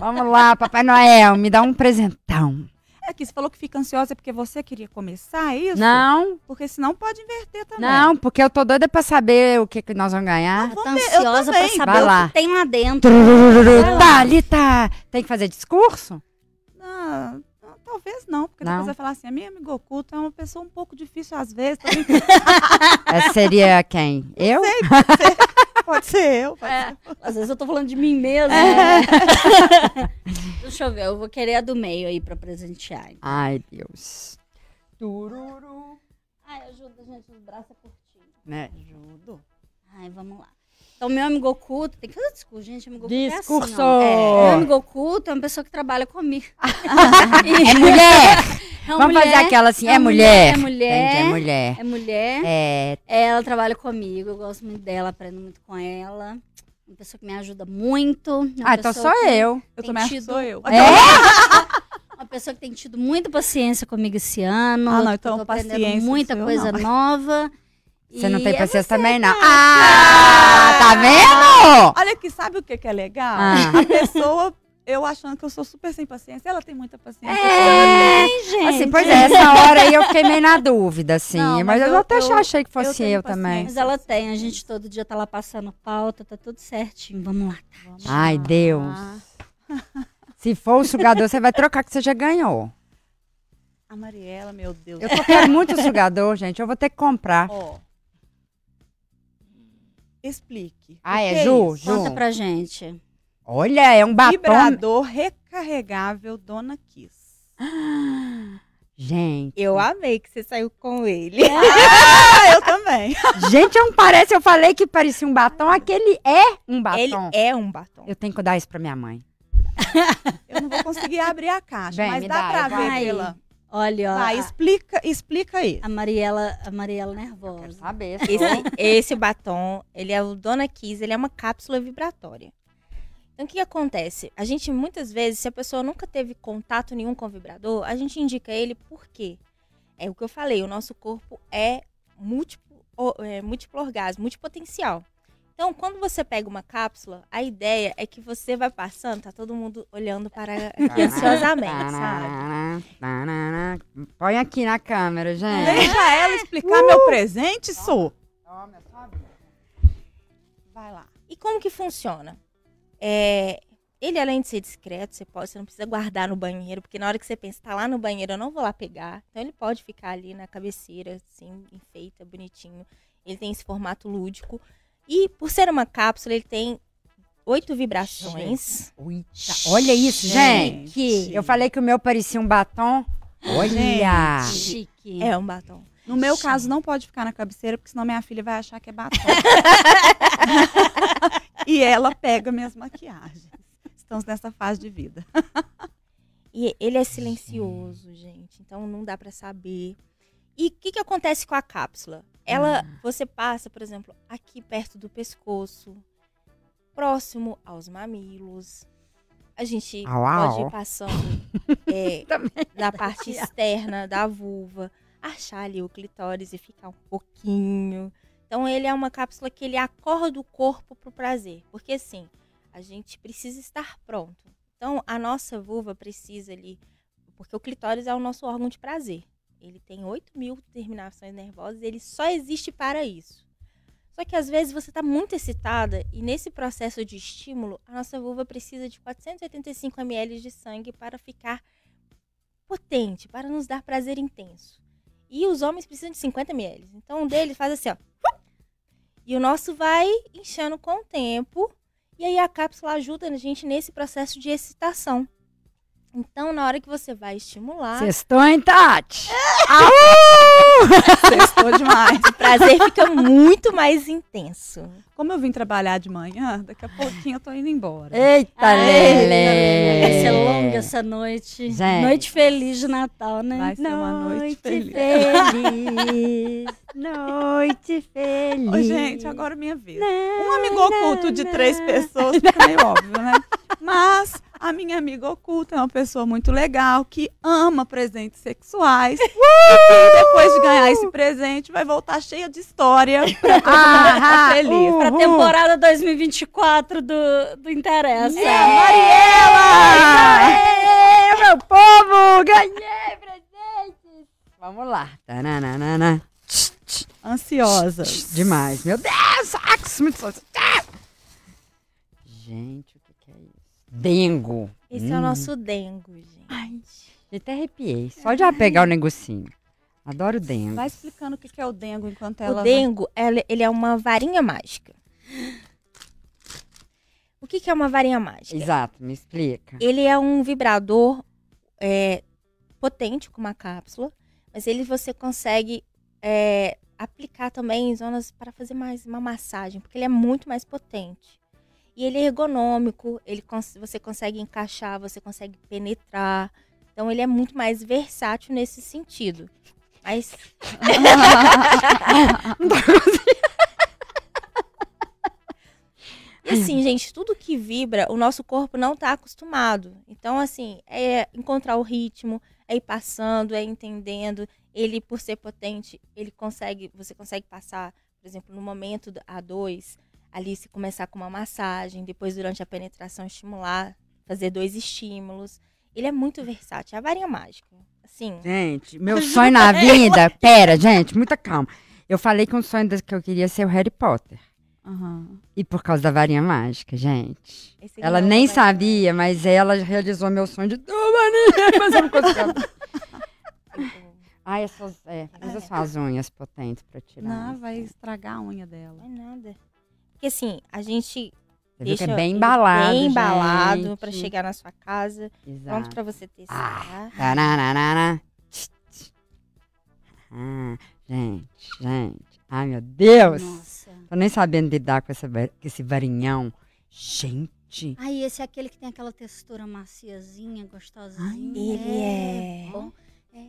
Vamos lá, Papai Noel, me dá um presentão. É que você falou que fica ansiosa porque você queria começar, é isso? Não, Porque senão pode inverter também. não, porque eu tô doida pra saber o que, que nós vamos ganhar. Tá Vamos ver, eu ansiosa pra também. saber Vai o lá. que tem lá dentro. Vai lá. Thalita, tem que fazer discurso? Não, talvez não, porque Não? depois vai falar assim, a minha amiga oculta é uma pessoa um pouco difícil às vezes. tô brincando. Essa seria quem? Eu? pode ser eu. Pode É, ser. às vezes eu tô falando de mim mesma. Deixa eu ver, eu vou querer a do meio aí pra presentear. Ai, Deus. Tururu. Ai, ajuda, gente, os braços é curtinho. Né? Ajudo. Ai, vamos lá. Então, meu amigo oculto, tem que fazer discurso, gente. Amigo oculto é Discurso. assim, ó. É, meu amigo oculto é uma pessoa que trabalha comigo. É mulher! É Vamos fazer mulher, aquela assim, é é uma mulher. mulher, é mulher. É mulher. É, Ela trabalha comigo, eu gosto muito dela, aprendo muito com ela. Uma pessoa que me ajuda muito. ah, então sou eu. Eu também tido- sou eu. É? Uma pessoa que tem tido muita paciência comigo esse ano. Ah, não, então tô aprendendo paciência muita coisa não. nova. Você não tem é paciência você, também, não. Ah, tá vendo? Olha aqui, sabe o que, que é legal? Ah. A pessoa, eu achando que eu sou super sem paciência, ela tem muita paciência. É. gente. Assim, pois é, essa hora aí eu fiquei meio na dúvida, assim. Não, mas, mas eu, eu- até eu- achei que fosse tenho eu, também. Mas ela tem, a gente todo dia tá lá passando pauta, tá tudo certinho. Vamos lá. Vamos Ai, lá. Deus. Se for o sugador, você vai trocar que você já ganhou. A Mariela, meu Deus. Eu tô querendo muito o sugador, gente. Eu vou ter que comprar. Ó. Explique. Ah, O é, que Ju? isso? Ju. Conta pra gente. Olha, é um batom. Vibrador recarregável Dona Kiss. Gente. Eu amei que você saiu com ele. Ah, eu também. Gente, não parece. Eu falei que parecia um batom. Aquele é um batom. Ele é um batom. Eu tenho que dar isso pra minha mãe. Eu não vou conseguir abrir a caixa, Vem, mas dá dá, pra ver Vai. pela... Olha, a- explica, explica aí. a Mariela, a Mariela Quero nervosa. saber. Esse, esse batom, ele é o Dona Kiss, ele é uma cápsula vibratória. Então, o que, que acontece? A gente, muitas vezes, se a pessoa nunca teve contato nenhum com o vibrador, a gente indica ele por quê? É o que eu falei, o nosso corpo é múltiplo, o- é, múltiplo orgasmo, multipotencial. Então, quando você pega uma cápsula, a ideia é que você vai passando, tá todo mundo olhando para aqui ansiosamente, sabe? Põe aqui na câmera, gente. Deixa ela explicar meu presente, Su. Vai lá. E como que funciona? É, ele, além de ser discreto, você, pode, você não precisa guardar no banheiro, porque na hora que você pensa, tá lá no banheiro, eu não vou lá pegar. Então ele pode ficar ali na cabeceira, assim, enfeita, bonitinho. Ele tem esse formato lúdico. E por ser uma cápsula, ele tem oito vibrações. Eita, olha isso, gente. Gente. Eu falei que o meu parecia um batom. Olha. Chique. É um batom. No meu caso, não pode ficar na cabeceira, porque senão minha filha vai achar que é batom. e ela pega minhas maquiagens. Estamos nessa fase de vida. E ele é silencioso, gente. Então não dá pra saber. E o que, que acontece com a cápsula? Ela, você passa, por exemplo, aqui perto do pescoço, próximo aos mamilos. A gente Au, au. pode ir passando é, na parte externa da vulva, achar ali o clitóris e ficar um pouquinho. Então ele é uma cápsula que ele acorda o corpo pro prazer, porque assim a gente precisa estar pronto. Então a nossa vulva precisa ali, porque o clitóris é o nosso órgão de prazer. Ele tem 8 mil terminações nervosas, ele só existe para isso. Só que às vezes você está muito excitada e nesse processo de estímulo, a nossa vulva precisa de 485 ml de sangue para ficar potente, para nos dar prazer intenso. E os homens precisam de 50 ml. Então um deles faz assim, ó. E o nosso vai inchando com o tempo. E aí a cápsula ajuda a gente nesse processo de excitação. Então, na hora que você vai estimular, Sextou, hein, Tati? Sextou demais. o prazer fica muito mais intenso. Como eu vim trabalhar de manhã, daqui a pouquinho eu tô indo embora. Eita, Vai Lele. ser longa essa noite. Gente. Noite feliz de Natal, né? Vai ser uma noite feliz. feliz. Noite feliz. Ô, gente, agora é minha vez. Um amigo oculto de três pessoas, fica meio óbvio, né? Mas a minha amiga oculta é uma pessoa muito legal, que ama presentes sexuais. E que depois de ganhar esse presente, vai voltar cheia de história pra todo mundo ficar feliz. Pra temporada 2024 do, do Interessa. Mariela! Aê, meu povo! Ganhei presentes! Vamos lá. Tananana. Ansiosas. Demais. Meu Deus! Sax. Gente, o que, é isso? Dengo. Esse é o nosso dengo, gente. Eu até arrepiei. Só de pegar o negocinho. Adoro dengo. Vai explicando o que é o dengo enquanto ela. O dengo, ela- ele é uma varinha mágica. O que, que é uma varinha mágica? Exato, me explica. Ele é um vibrador é, potente com uma cápsula, mas ele você consegue é, aplicar também em zonas para fazer mais uma massagem, porque ele é muito mais potente. E ele é ergonômico, ele cons- você consegue encaixar, você consegue penetrar. Então ele é muito mais versátil nesse sentido. Mas E assim, gente, tudo que vibra, o nosso corpo não tá acostumado. Então, assim, é encontrar o ritmo, é ir passando, é entendendo. Ele, por ser potente, ele consegue, você consegue passar, por exemplo, no momento do A2, ali se começar com uma massagem, depois durante a penetração estimular, fazer dois estímulos. Ele é muito versátil, é a varinha mágica. Assim, Gente, meu sonho na vida. Pera, gente, muita calma. Eu falei que um sonho que eu queria ser o Harry Potter. Aham. E por causa da varinha mágica, gente. esse Ela é nem varinha sabia, mas ela realizou meu sonho de. Maria! Mas eu não conseguia. Ai, essas. É, usa suas unhas potentes pra tirar. Não, isso. vai estragar a unha dela. Não é nada. Porque assim, a gente Você viu que deixa é bem embalado. bem embalado gente. para chegar na sua casa, pronto Exato. para você testar. Taranana. Ah, gente, gente. Ai, meu Deus. Nossa. Tô nem sabendo lidar com, essa, com esse varinhão. Gente. Aí esse é aquele que tem aquela textura maciazinha, gostosinha. Ele é. Bom. É,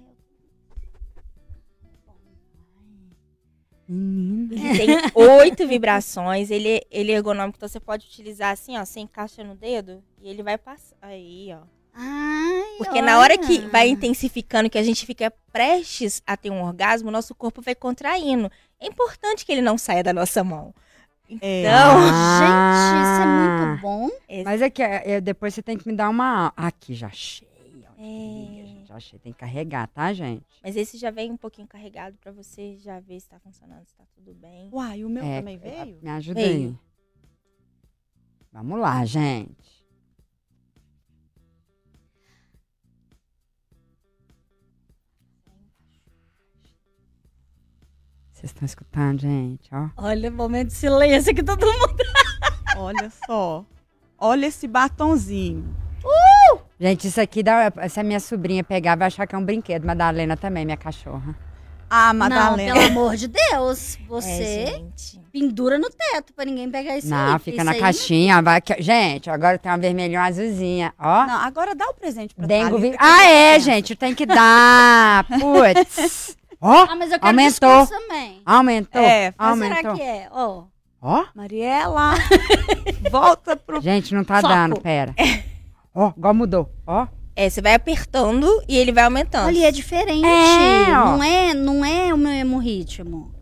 Menina. Ele tem oito vibrações, ele, ele é ergonômico, então você pode utilizar assim, ó, você encaixa no dedo e ele vai passar. Aí, ó. Ai, Porque na hora que olha. vai intensificando, que a gente fica prestes a ter um orgasmo, o nosso corpo vai contraindo. É importante que ele não saia da nossa mão. É. Então, Gente, isso é Ah. muito bom. esse- Mas é que é, é, depois você tem que me dar uma. Aqui, já achei. É. gente, Já achei. Tem que carregar, tá, gente? mas esse já vem um pouquinho carregado pra você já ver se tá funcionando, se tá tudo bem. Uai, o meu É, também veio? Me ajuda Veio. aí. Vamos lá, gente. Vocês estão escutando, gente, ó. Olha, momento de silêncio que todo mundo. Olha só. Olha esse batonzinho. Gente, isso aqui, dá, se a minha sobrinha pegar, vai achar que é um brinquedo. Madalena também, minha cachorra. Ah, Não, Madalena. pelo amor de Deus. É, Você gente. pendura no teto pra ninguém pegar isso aí. Não, porque fica isso na aí- caixinha. Vai Gente, agora tem uma vermelhinha e uma azulzinha. Ó. Não, agora dá o presente pra Dengo Thalita, vi... Ah, é, gente, tem que dar. Putz. Ó, Ah, mas eu quero Aumentou. também. aumentou. É, aumentou. será que é? Ó. Ó, Mariela, volta pro... gente, não tá Foco. dando, pera. Ó, igual mudou. Ó. É, você vai apertando e ele vai aumentando. Olha, é diferente. É, ó. não é, não é o mesmo ritmo.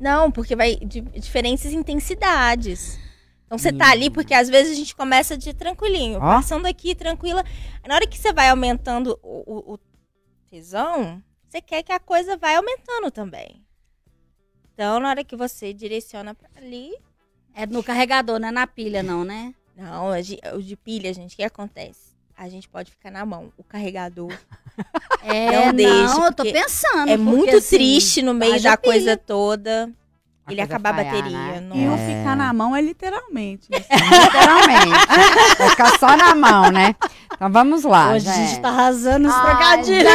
Não, porque vai de diferentes intensidades. Então você tá ali, porque às vezes a gente começa de tranquilinho, Ó. passando aqui tranquila. Na hora que você vai aumentando o, o, o tesão, você quer que a coisa vai aumentando também. Então, na hora que você direciona pra ali. É no carregador, não é na pilha, não, né? Não, o de pilha, gente, o que acontece? A gente pode ficar na mão. O carregador É, Não deixe, não, eu tô pensando. é muito assim, triste no meio da pilha. coisa toda. Ele acabar a bateria. né? não- E o É. ficar na mão é literalmente. Literalmente. Vai ficar só na mão, né? Então vamos lá, Hoje a gente. gente tá arrasando os trocadilhos.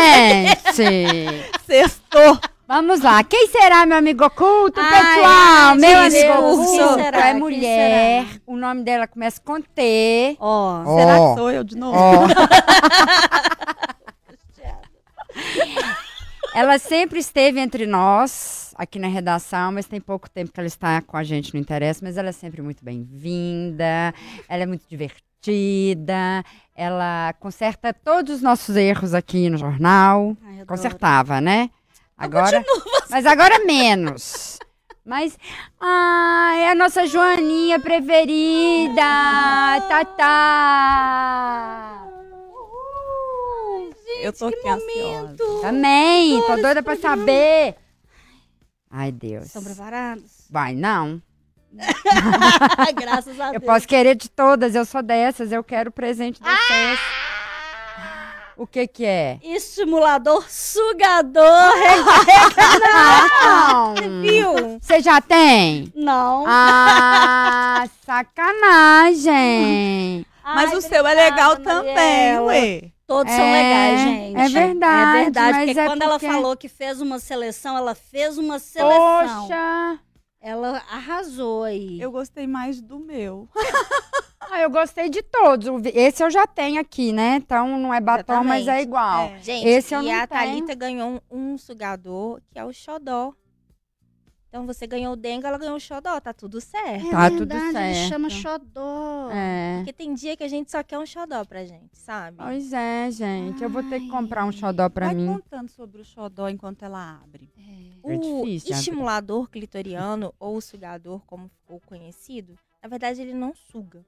gente. Sextou. Vamos lá. Quem será meu amigo oculto, Ai, pessoal? meu amigo oculto quem será? é mulher. será? O nome dela começa com T. Ó, Será Ó. que sou eu de novo? Ó. ela sempre esteve entre nós, aqui na redação, mas tem pouco tempo que ela está com a gente, não interessa, mas ela é sempre muito bem-vinda, ela é muito divertida, ela conserta todos os nossos erros aqui no jornal. ai, adoro. Consertava, né? Agora, mas agora menos. Mas, ah, é a nossa Joaninha preferida, Tatá. eu tô aqui ansiosa. Também, tô doida pra saber. Ai, Deus. Estão preparados? Vai, não. Graças a Eu Deus. posso querer de todas, eu sou dessas, eu quero o presente de vocês. O que que é? Estimulador sugador. Não! Viu? Você já tem? Não. Ah, sacanagem! Mas Ai, o seu é legal também, ué. Todos são É, legais, gente. é verdade, É verdade, mas porque é quando ela porque- falou que fez uma seleção, ela fez uma seleção. Poxa! Ela arrasou aí. Eu gostei mais do meu. Ah, eu gostei de todos. Esse eu já tenho aqui, né? Então não é batom, mas é Exatamente. igual. É. Gente, Esse eu e não a tenho. Thalita ganhou um, um sugador, que é o xodó. Então você ganhou o dengue, ela ganhou o xodó, tá tudo certo. Tá tudo verdade, ele certo. chama xodó. É. Porque tem dia que a gente só quer um xodó pra gente, sabe? Pois é, gente. Eu vou ter que comprar um xodó pra Vai mim. contando sobre o xodó enquanto ela abre. É O difícil de abrir. estimulador clitoriano, ou sugador, como ficou conhecido, na verdade ele não suga.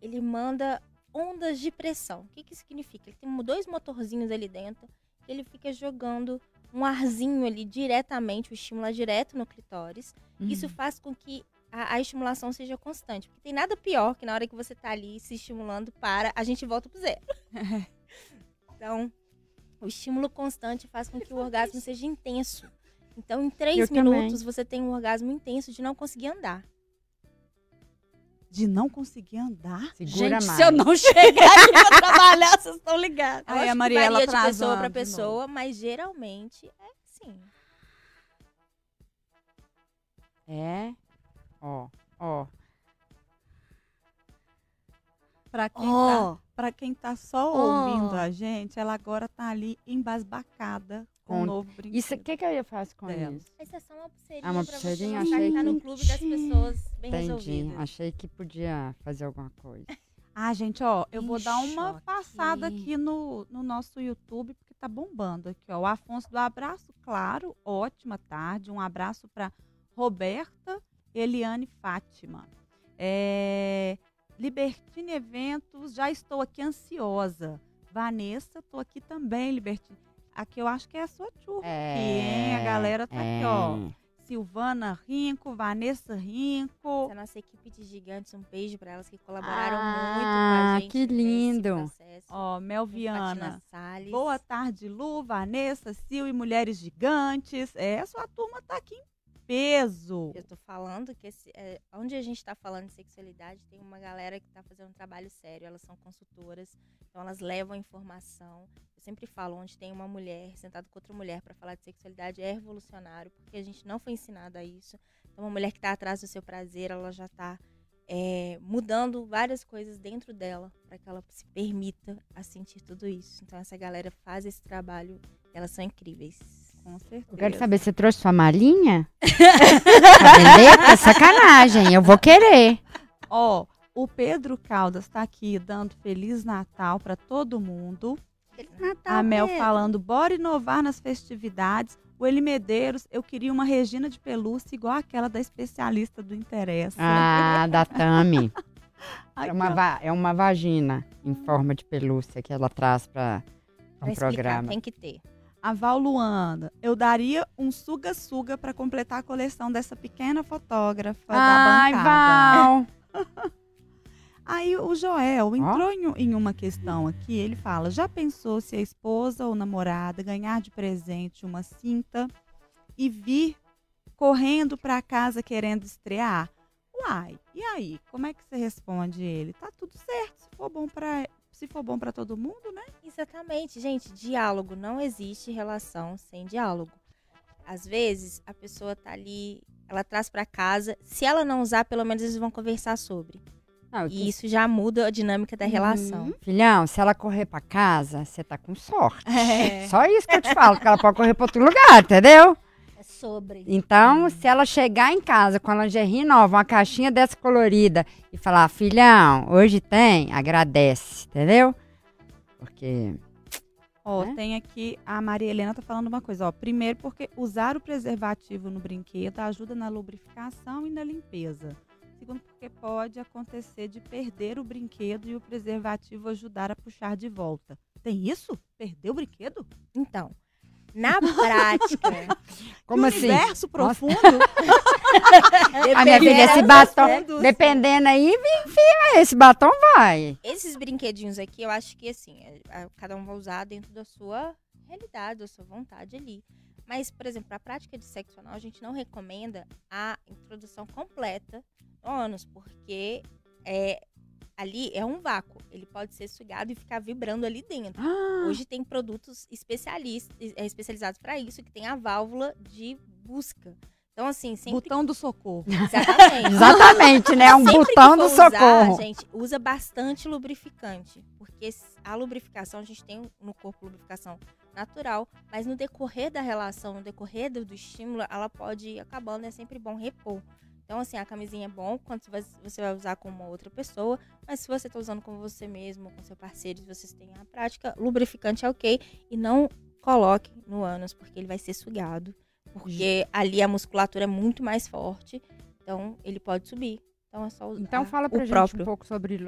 Ele manda ondas de pressão. O que, que significa? Ele tem dois motorzinhos ali dentro, ele fica jogando um arzinho ali diretamente, o estímulo é direto no clitóris. Uhum. Isso faz com que a, a estimulação seja constante. Porque tem nada pior que na hora que você tá ali se estimulando para, a gente volta pro zero. então, o estímulo constante faz com que o orgasmo seja intenso. Então, em três Eu também. minutos, você tem um orgasmo intenso de não conseguir andar. De não conseguir andar? Segura Gente, mais. se eu não chegar aqui pra trabalhar, vocês estão ligados. Aí a Mariela varia de atrasou pessoa para de pessoa, mas geralmente é sim. É. Ó, ó. Pra quem, tá, Ó, pra quem tá só Ó. ouvindo a gente, ela agora tá ali embasbacada com o novo brinquedo. Isso, o que que eu faço com Dela. isso? Essa é só uma pulseirinha Ah, uma pra pulseirinha? você Achei que tá no clube das pessoas bem Entendi. resolvidas. Achei que podia fazer alguma coisa. Ah, gente, ó, eu Em vou dar uma passada aqui no, no nosso YouTube, porque tá bombando aqui, ó. O Afonso do Abraço Claro, ótima tarde. Um abraço para Roberta Eliane Fátima. É, Libertine Eventos, já estou aqui ansiosa. Vanessa, tô aqui também, Libertine. Aqui eu acho que é a sua turma É, aqui, hein? A galera tá aqui, ó. é. Silvana Rinco, Vanessa Rinco. Essa é a nossa equipe de gigantes, um beijo para elas que colaboraram Ah, muito com a gente. que lindo. Ó, Melviana. Boa tarde, Lu, Vanessa, Sil e Mulheres Gigantes. É, sua turma tá aqui peso. Eu tô falando que esse, é, onde a gente tá falando de sexualidade, tem uma galera que tá fazendo um trabalho sério, elas são consultoras, então elas levam informação. Eu sempre falo, onde tem uma mulher sentada com outra mulher para falar de sexualidade é revolucionário, porque a gente não foi ensinado a isso. Então, uma mulher que tá atrás do seu prazer, ela já tá é, mudando várias coisas dentro dela para que ela se permita a sentir tudo isso. Então, essa galera faz esse trabalho, elas são incríveis. Com certeza. Eu quero saber, você trouxe sua malinha? vender? É sacanagem, eu vou querer. Ó, o Pedro Caldas tá aqui dando Feliz Natal para todo mundo. Feliz Natal, a Mel Pedro. falando, bora inovar nas festividades. O Eli Medeiros, eu queria uma Regina de pelúcia igual aquela da especialista do Interessa. Ah, da Tami. É uma, é uma vagina em forma de pelúcia que ela traz para Pra um programa. tem que ter. A Val Luanda, eu daria um suga-suga para completar a coleção dessa pequena fotógrafa Ai, da bancada. Val. Aí o Joel entrou em, em uma questão aqui, ele fala, já pensou se a esposa ou namorada ganhar de presente uma cinta e vir correndo para casa querendo estrear? Uai, e aí, como é que você responde ele? Tá tudo certo, se for bom para se for bom para todo mundo, né? Exatamente, gente. Diálogo. Não existe relação sem diálogo. Às vezes, a pessoa tá ali, ela traz pra casa. Se ela não usar, pelo menos eles vão conversar sobre. Não, E isso já muda a dinâmica da relação. Filhão, se ela correr pra casa, você tá com sorte. É. Só isso que eu te falo, que ela pode correr pra outro lugar, entendeu? Sobre. Então, se ela chegar em casa com a lingerie nova, uma caixinha dessa colorida e falar, filhão, hoje tem, agradece, entendeu? Porque. Ó, Né? tem aqui a Maria Helena tá falando uma coisa, ó. Primeiro porque usar o preservativo no brinquedo ajuda na lubrificação e na limpeza. Segundo porque pode acontecer de perder o brinquedo e o preservativo ajudar a puxar de volta. Tem isso? Perder o brinquedo? Então, na prática, Como assim? universo profundo. A minha filha, esse batom, do- dependendo aí, enfia, esse batom vai. esses brinquedinhos aqui, eu acho que assim, é- cada um vai usar dentro da sua realidade, da sua vontade ali. Mas, por exemplo, a prática de sexo anal, a gente não recomenda a introdução completa no ânus, porque é, ali é um vácuo. Ele pode ser sugado e ficar vibrando ali dentro. Hoje tem produtos especialistas, é, especializados para isso, que tem a válvula de busca. Então, assim, sempre. Botão do socorro. Exatamente. Exatamente, né? Um Sempre botão do usar, socorro. gente, usa bastante lubrificante. Porque a lubrificação, a gente tem no corpo lubrificação natural, mas no decorrer da relação, no decorrer do, do estímulo, ela pode ir acabando, é sempre bom repor. Então, assim, a camisinha é bom quando você vai- usar com uma outra pessoa, mas se você tá usando com você mesmo, com seu parceiro, se vocês têm a prática, lubrificante é ok. E não coloque no ânus, porque ele vai ser sugado. Porque ali a musculatura é muito mais forte, então ele pode subir. Então é só usar Então fala pra o gente próprio. um pouco sobre,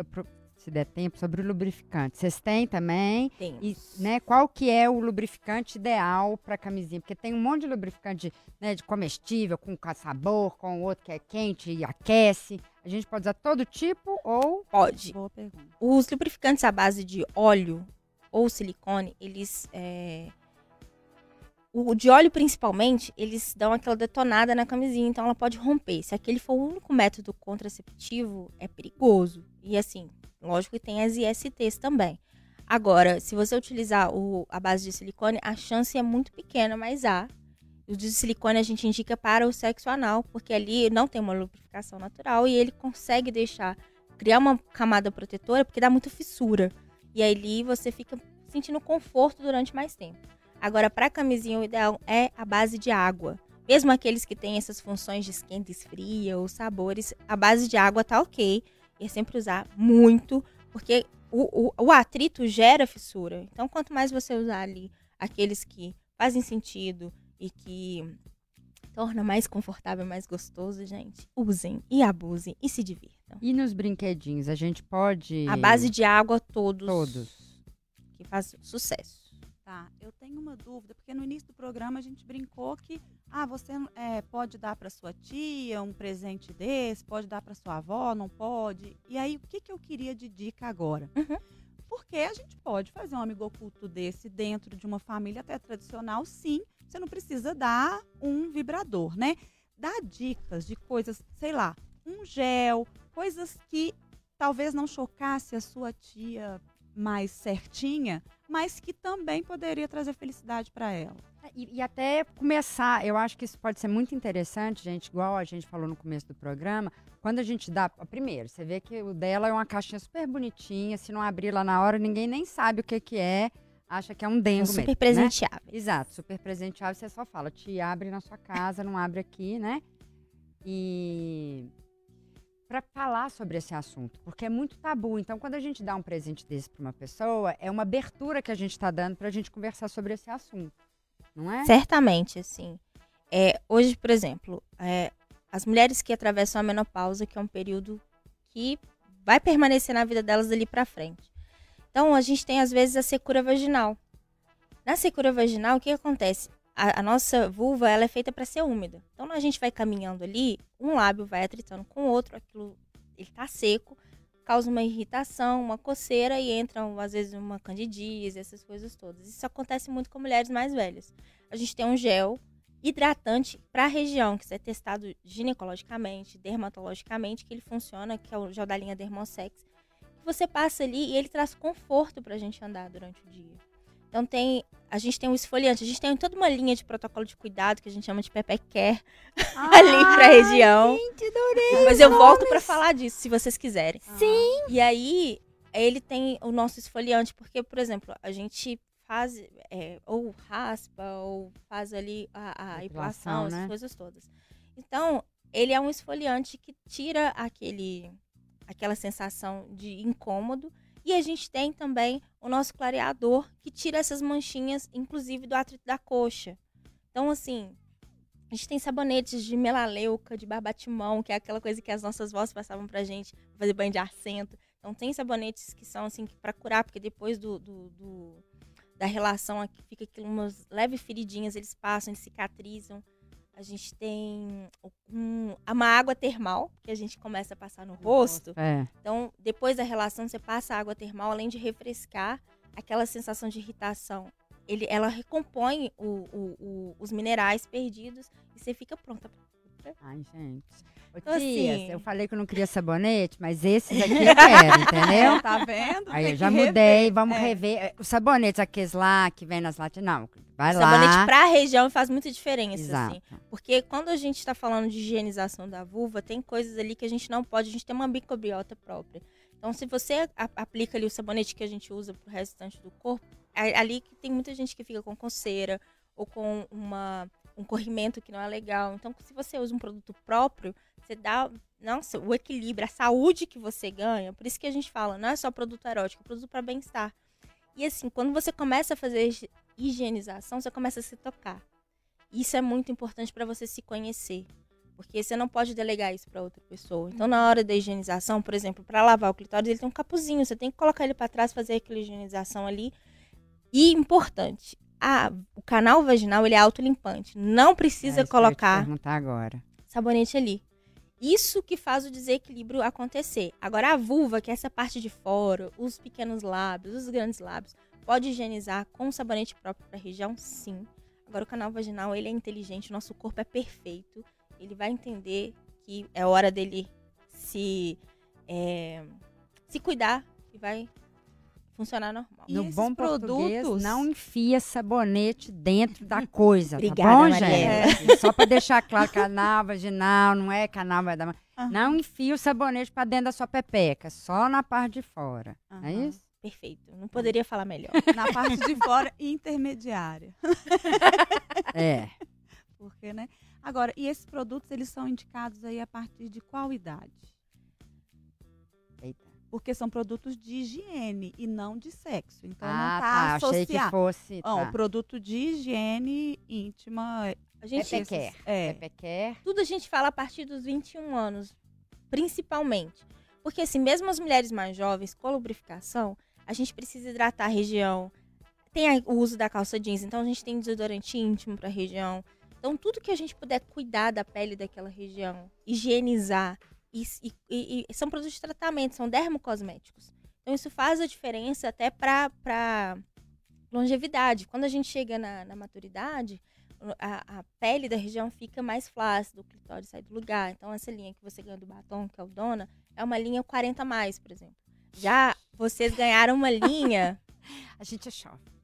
se der tempo, sobre o lubrificante. Vocês têm também? Tem. E, né, qual que é o lubrificante ideal para camisinha? Porque tem um monte de lubrificante né, de comestível, com sabor, com outro que é quente e aquece. A gente pode usar todo tipo ou... Pode. Boa pergunta. Os lubrificantes à base de óleo ou silicone, eles. é, O de óleo, principalmente, eles dão aquela detonada na camisinha, então ela pode romper. Se aquele for o único método contraceptivo, é perigoso. E assim, lógico que tem as ISTs também. Agora, se você utilizar o, a base de silicone, a chance é muito pequena, mas há. O de silicone a gente indica para o sexo anal, porque ali não tem uma lubrificação natural e ele consegue deixar criar uma camada protetora porque dá muita fissura. E ali você fica sentindo conforto durante mais tempo. Agora, para camisinha, o ideal é a base de água. Mesmo aqueles que têm essas funções de esquenta e esfria ou sabores, a base de água tá ok. E é sempre usar muito, porque o, o, o atrito gera fissura. Então, quanto mais você usar ali aqueles que fazem sentido e que torna mais confortável, mais gostoso, gente, usem e abusem e se divirtam. E nos brinquedinhos, a gente pode... A base de água, todos. Todos. Que faz sucesso. Tá, eu tenho uma dúvida, porque no início do programa a gente brincou que ah, você é, pode dar para sua tia um presente desse, pode dar para sua avó, não pode. E aí, o que, que eu queria de dica agora? Uhum. Porque a gente pode fazer um amigo oculto desse dentro de uma família até tradicional, sim. Você não precisa dar um vibrador, né? dar dicas de coisas, sei lá, um gel, coisas que talvez não chocasse a sua tia mais certinha, mas que também poderia trazer felicidade para ela. E, e, até começar, eu acho que isso pode ser muito interessante, gente, igual a gente falou no começo do programa, quando a gente dá. Primeiro, você vê que o dela é uma caixinha super bonitinha, se não abrir lá na hora, ninguém nem sabe o que, que é, acha que é um dengo. Super mesmo, né? presenteável. Né? Exato, super presenteável, você só fala, te abre na sua casa, não abre aqui, né? E para falar sobre esse assunto, porque é muito tabu. Então, quando a gente dá um presente desse para uma pessoa, é uma abertura que a gente está dando para a gente conversar sobre esse assunto, não é? Certamente, assim. É, hoje, por exemplo, é, as mulheres que atravessam a menopausa, que é um período que vai permanecer na vida delas dali para frente. Então, a gente tem às vezes a secura vaginal. Na secura vaginal, o que acontece? A, a, nossa vulva ela é feita para ser úmida. Então a gente vai caminhando ali, um lábio vai atritando com o outro, aquilo ele tá seco, causa uma irritação, uma coceira e entra às vezes uma candidíase, essas coisas todas. Isso acontece muito com mulheres mais velhas. A gente tem um gel hidratante para a região, que é testado ginecologicamente, dermatologicamente, que ele funciona, que é o gel da linha Dermosex. Você passa ali e ele traz conforto para a gente andar durante o dia. Então tem, a gente tem um esfoliante, a gente tem toda uma linha de protocolo de cuidado que a gente chama de Pepe Care ah, ali pra região. Gente, adorei. Mas eu volto para falar disso, se vocês quiserem. Sim. E aí, ele tem o nosso esfoliante, porque, por exemplo, a gente faz é, ou raspa ou faz ali a, a epilação, né? essas coisas todas. Então, ele é um esfoliante que tira aquele aquela sensação de incômodo e a gente tem também o nosso clareador, que tira essas manchinhas, inclusive do atrito da coxa. Então, assim, a gente tem sabonetes de melaleuca, de barbatimão, que é aquela coisa que as nossas vozes passavam pra gente fazer banho de assento. Então, tem sabonetes que são, assim, para curar, porque depois do, do, do da relação aqui fica umas leves feridinhas, eles passam, eles cicatrizam. A gente tem um, uma água termal, que a gente começa a passar no rosto. É. Então, depois da relação, você passa a água termal, além de refrescar aquela sensação de irritação. Ele, ela recompõe o, o, o, os minerais perdidos e você fica pronta. Ai, gente. Ô, Então, tias, assim- eu falei que eu não queria sabonete, mas esses aqui eu quero, entendeu? Tá vendo? Aí Tem eu já mudei, rever. vamos É. rever. Os sabonetes, aqueles lá que vem nas latas, não. Vai Sabonete lá. pra região faz muita diferença, Exato. assim. Porque quando a gente está falando de higienização da vulva, tem coisas ali que a gente não pode, a gente tem uma microbiota própria. Então, se você aplica ali o sabonete que a gente usa pro restante do corpo, ali que tem muita gente que fica com coceira ou com uma, um corrimento que não é legal. Então, se você usa um produto próprio, você dá nossa, o equilíbrio, a saúde que você ganha. Por isso que a gente fala, não é só produto erótico, é produto para bem-estar. E assim, quando você começa a fazer higi- higienização, você começa a se tocar. Isso é muito importante para você se conhecer. Porque você não pode delegar isso para outra pessoa. Então, na hora da higienização, por exemplo, para lavar o clitóris, ele tem um capuzinho. Você tem que colocar ele para trás, fazer aquela higienização ali. E importante, a- o canal vaginal ele é autolimpante. Não É precisa te colocar sabonete ali. Isso que faz o desequilíbrio acontecer. Agora, a vulva, que é essa parte de fora, os pequenos lábios, os grandes lábios, pode higienizar com sabonete próprio para a região? Sim. Agora, o canal vaginal, ele é inteligente, o nosso corpo é perfeito. Ele vai entender que é hora dele se, é, se cuidar e vai funcionar normal. E no esses bom produtos? não enfia sabonete dentro da coisa, Obrigada, tá bom, gente? Só pra deixar claro, canal vaginal, não é canal vaginal. Aham. Não enfia o sabonete pra dentro da sua pepeca, só na parte de fora. É Aham. isso? Perfeito. Não poderia falar melhor. Na parte de fora, intermediária. É. Porque, né? Agora, e esses produtos, eles são indicados aí a partir de qual idade? Porque são produtos de higiene e não de sexo. Então, ah, não tá. tá Achei que associado. fosse. Tá. o produto de higiene íntima. A gente, Pepe Care. É. Pepequer. tudo a gente fala a partir dos 21 anos, principalmente. Porque, assim, mesmo as mulheres mais jovens, com lubrificação, a gente precisa hidratar a região. Tem o uso da calça jeans, então a gente tem desodorante íntimo para a região. Então, tudo que a gente puder cuidar da pele daquela região, higienizar, e, e- e- são produtos de tratamento, são dermocosméticos. Então, isso faz a diferença até para longevidade. Quando a gente chega na, na maturidade, a, a pele da região fica mais flácida, o clitóris sai do lugar. Então, essa linha que você ganha do batom, que é o Dona, é uma linha 40 mais, por exemplo. Já vocês ganharam uma linha. A gente é.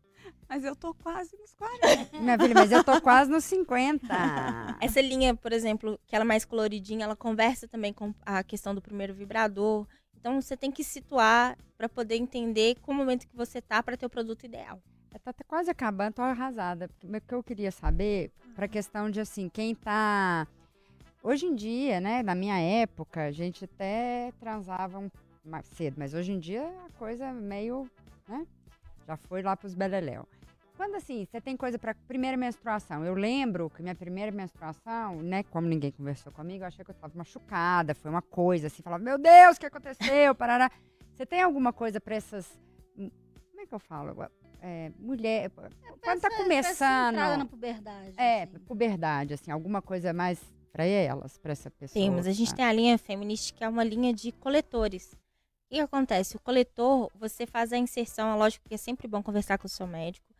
Mas eu tô quase nos 40. Minha filha, mas eu tô quase nos 50. Essa linha, por exemplo, que ela é mais coloridinha, ela conversa também com a questão do primeiro vibrador. Então você tem que situar para poder entender qual momento que você tá para ter o produto ideal. Tá até quase acabando, tô arrasada. O que eu queria saber, para questão de assim, quem tá. Hoje em dia, né, na minha época, a gente até transava um mais cedo, mas hoje em dia a coisa é meio, né? Já foi lá pros beleléu. Quando assim, você tem coisa para primeira menstruação. Eu lembro que minha primeira menstruação, né, como ninguém conversou comigo, eu achei que eu estava machucada, foi uma coisa assim, falava: "Meu Deus, o que aconteceu?" Parará. Você tem alguma coisa para essas Como é que eu falo? É, mulher, quando tá começando, na puberdade. É, assim. puberdade, assim, alguma coisa mais para elas, para essa pessoa. Temos, a gente tá? tem a linha feminista que é uma linha de coletores. O que acontece? O coletor, você faz a inserção, é lógico que é sempre bom conversar com o seu médico.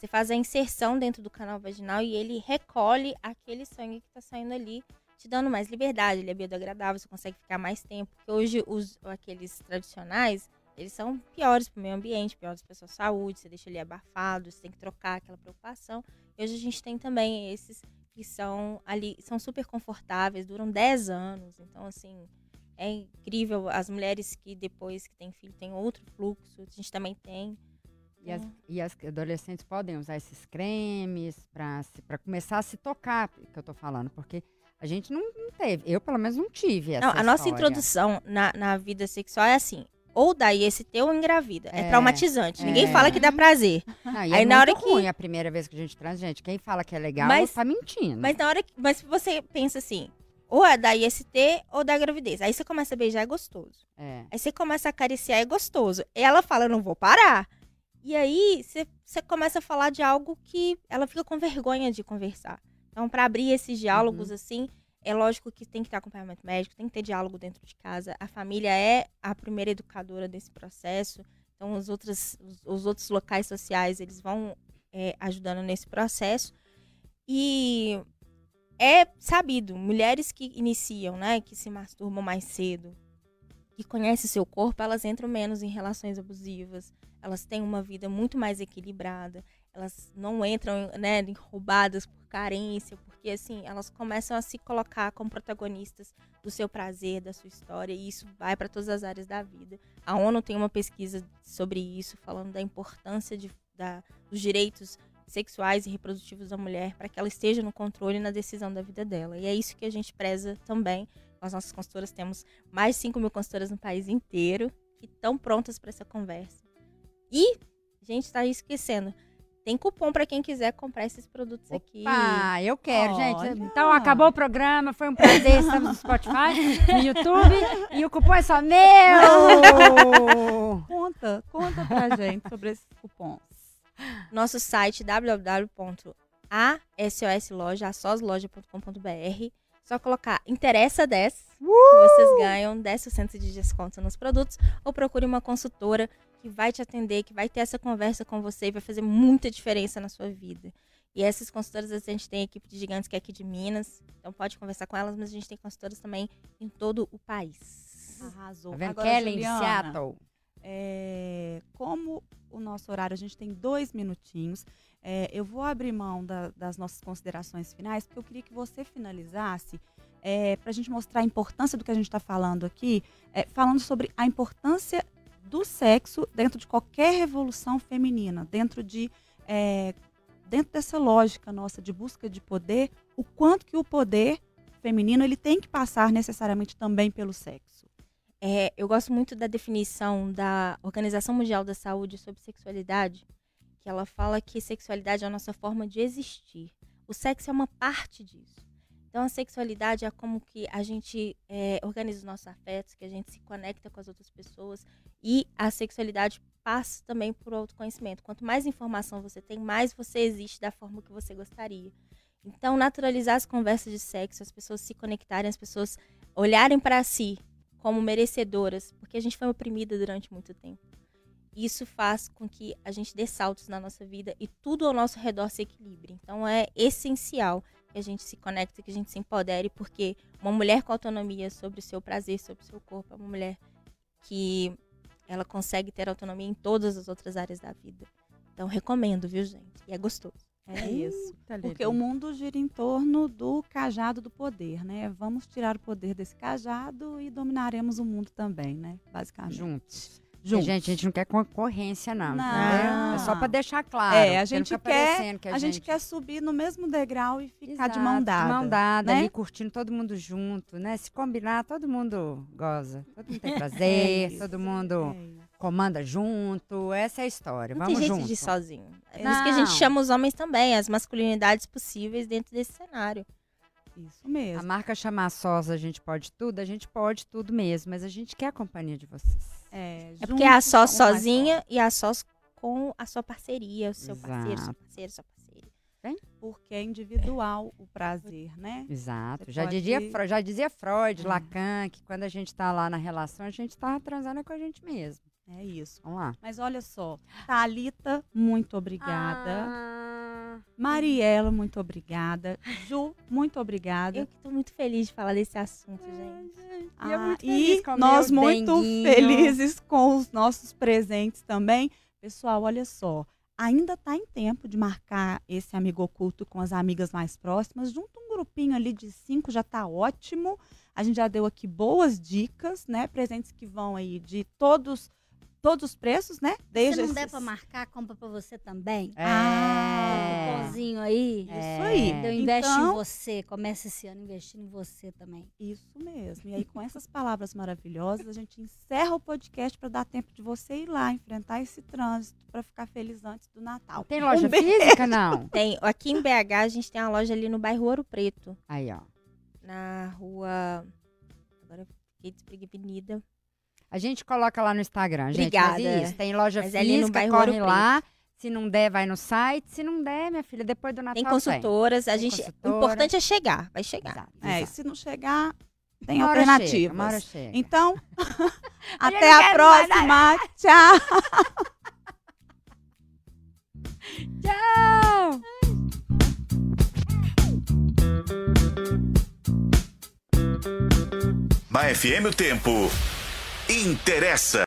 Você faz a inserção dentro do canal vaginal e ele recolhe aquele sangue que está saindo ali, te dando mais liberdade. Ele é biodegradável, você consegue ficar mais tempo. Porque hoje os aqueles tradicionais, eles são piores para o meio ambiente, piores para a sua saúde. Você deixa ele abafado, você tem que trocar aquela preocupação. E hoje a gente tem também esses que são ali, são super confortáveis, duram 10 anos. Então, assim, é incrível. As mulheres que depois que têm filho têm outro fluxo, a gente também tem. E as, e as adolescentes podem usar esses cremes para começar a se tocar, que eu tô falando, porque a gente não, não teve, eu pelo menos não tive essa Não, a nossa história. introdução na, na vida sexual é assim, ou dá IST ou engravida. É, É, traumatizante. Ninguém é. fala que dá prazer. Não, e Aí é na hora que- ruim a primeira vez que a gente trans, gente, quem fala que é legal Mas- tá mentindo. Mas na hora que. Mas você pensa assim, ou é da IST ou da gravidez. Aí você começa a beijar, é gostoso. É. Aí você começa a acariciar, é gostoso. Ela fala, eu não vou parar. E aí você, começa a falar de algo que ela fica com vergonha de conversar. Então, para abrir esses diálogos assim, é lógico que tem que ter acompanhamento médico, tem que ter diálogo dentro de casa. A família é a primeira educadora desse processo. Então, os outros, os, os outros locais sociais, eles vão é, ajudando nesse processo. E é sabido, mulheres que iniciam, né, que se masturbam mais cedo, que conhecem seu corpo, elas entram menos em relações abusivas, elas têm uma vida muito mais equilibrada, elas não entram, né, roubadas por carência, porque assim, elas começam a se colocar como protagonistas do seu prazer, da sua história, e isso vai para todas as áreas da vida. A ONU tem uma pesquisa sobre isso, falando da importância de, da, dos direitos sexuais e reprodutivos da mulher para que ela esteja no controle e na decisão da vida dela. E é isso que a gente preza também. As nossas consultoras temos mais de 5 mil consultoras no país inteiro que estão prontas para essa conversa. E, gente, está esquecendo. Tem cupom para quem quiser comprar esses produtos aqui. Ah, eu quero, Olha. gente. Então, acabou o programa. Foi um prazer. Estamos no Spotify, no YouTube. E o cupom é só meu! Conta, conta pra gente sobre esses cupons. Nosso site www.asosloja.com.br Só colocar interessa 10 que vocês ganham 10% de desconto nos produtos ou procure uma consultora que vai te atender, que vai ter essa conversa com você e vai fazer muita diferença na sua vida. E essas consultoras, a gente tem a equipe de gigantes que é aqui de Minas, então pode conversar com elas, mas a gente tem consultoras também em todo o país. Arrasou. Tá? Agora, Kelly, em Juliana, Seattle. é, como o nosso horário, a gente tem dois minutinhos. é, eu vou abrir mão da- das nossas considerações finais, porque eu queria que você finalizasse para a gente mostrar a importância do que a gente está falando aqui, é, falando sobre a importância do sexo dentro de qualquer revolução feminina, dentro de é, dentro dessa lógica nossa de busca de poder, o quanto que o poder feminino ele tem que passar necessariamente também pelo sexo. É, eu gosto muito da definição da Organização Mundial da Saúde sobre sexualidade, que ela fala que sexualidade é a nossa forma de existir. O sexo é uma parte disso. Então, a sexualidade é como que a gente é, organiza os nossos afetos, que a gente se conecta com as outras pessoas. E a sexualidade passa também por autoconhecimento. Quanto mais informação você tem, mais você existe da forma que você gostaria. Então, naturalizar as conversas de sexo, as pessoas se conectarem, as pessoas olharem para si como merecedoras, porque a gente foi oprimida durante muito tempo. isso faz com que a gente dê saltos na nossa vida e tudo ao nosso redor se equilibre. Então é essencial que a gente se conecte, que a gente se empodere, porque uma mulher com autonomia sobre o seu prazer, sobre o seu corpo, é uma mulher que ela consegue ter autonomia em todas as outras áreas da vida. Então recomendo, viu, gente? E é gostoso. É isso. Tá Porque o mundo gira em torno do cajado do poder, né? Vamos tirar o poder desse cajado e dominaremos o mundo também, né? Basicamente. Juntos. Juntos. Gente, a gente não quer concorrência, não. Não. É só pra deixar claro. É, a gente não quer- que a, gente... quer subir no mesmo degrau e ficar de Exato, mão dada. De mão dada, né? ali curtindo todo mundo junto, né? Se combinar, todo mundo goza. Todo mundo tem prazer, É isso. todo mundo É comanda junto. Essa é a história. Não Vamos tem jeito junto. de ir sozinho. É por isso que a gente Não. chama os homens também, as masculinidades possíveis dentro desse cenário. Isso A mesmo. marca chamar sós, a gente pode tudo, a gente pode tudo mesmo, mas a gente quer a companhia de vocês. É, É porque é a sós sozinha e a sós com a sua parceria, o seu parceiro, sua Exato. parceira, sua parceira. fortes, Porque é individual o prazer, né? Exato. Você Já, pode- dizia, já dizia Freud, É. Lacan, que quando a gente tá lá na relação, a gente tá transando com a gente mesmo. É isso. Vamos lá. Mas olha só, Thalita, muito obrigada. Ah, Mariela, muito obrigada. Ju, muito obrigada. Eu que tô muito feliz de falar desse assunto, gente. e eu Ah, muito e nós muito denguinho. felizes com os nossos presentes também. Pessoal, olha só. Ainda está em tempo de marcar esse amigo oculto com as amigas mais próximas. Junta um grupinho ali de cinco, já está ótimo. A gente já deu aqui boas dicas, né? Presentes que vão aí de todos, todos os preços, né? Se Desde não der esses- pra marcar, compra pra você também. É. Cupomzinho aí. Isso aí. Então investe Então- em você. Começa esse ano investindo em você também. Isso mesmo. E aí, com essas palavras maravilhosas, a gente encerra o podcast para dar tempo de você ir lá enfrentar esse trânsito para ficar feliz antes do Natal. Tem loja Um física, não? Tem, aqui em BH a gente tem uma loja ali no bairro Ouro Preto, Aí, ó. na rua. Agora eu fiquei desprevenida. A gente coloca lá no Instagram, gente. Obrigada. Mas isso, tem loja Mas é no física, bairro corre lá. Se não der, vai no site. Se não der, minha filha, depois do Natal Tem consultoras, a Tem gente. consultora. O importante é chegar, vai chegar. Exato, É, e exato. se não chegar, tem Uma chega, alternativas. uma hora chega. Então, até a próxima. Tchau. Tchau! Na FM o tempo interessa.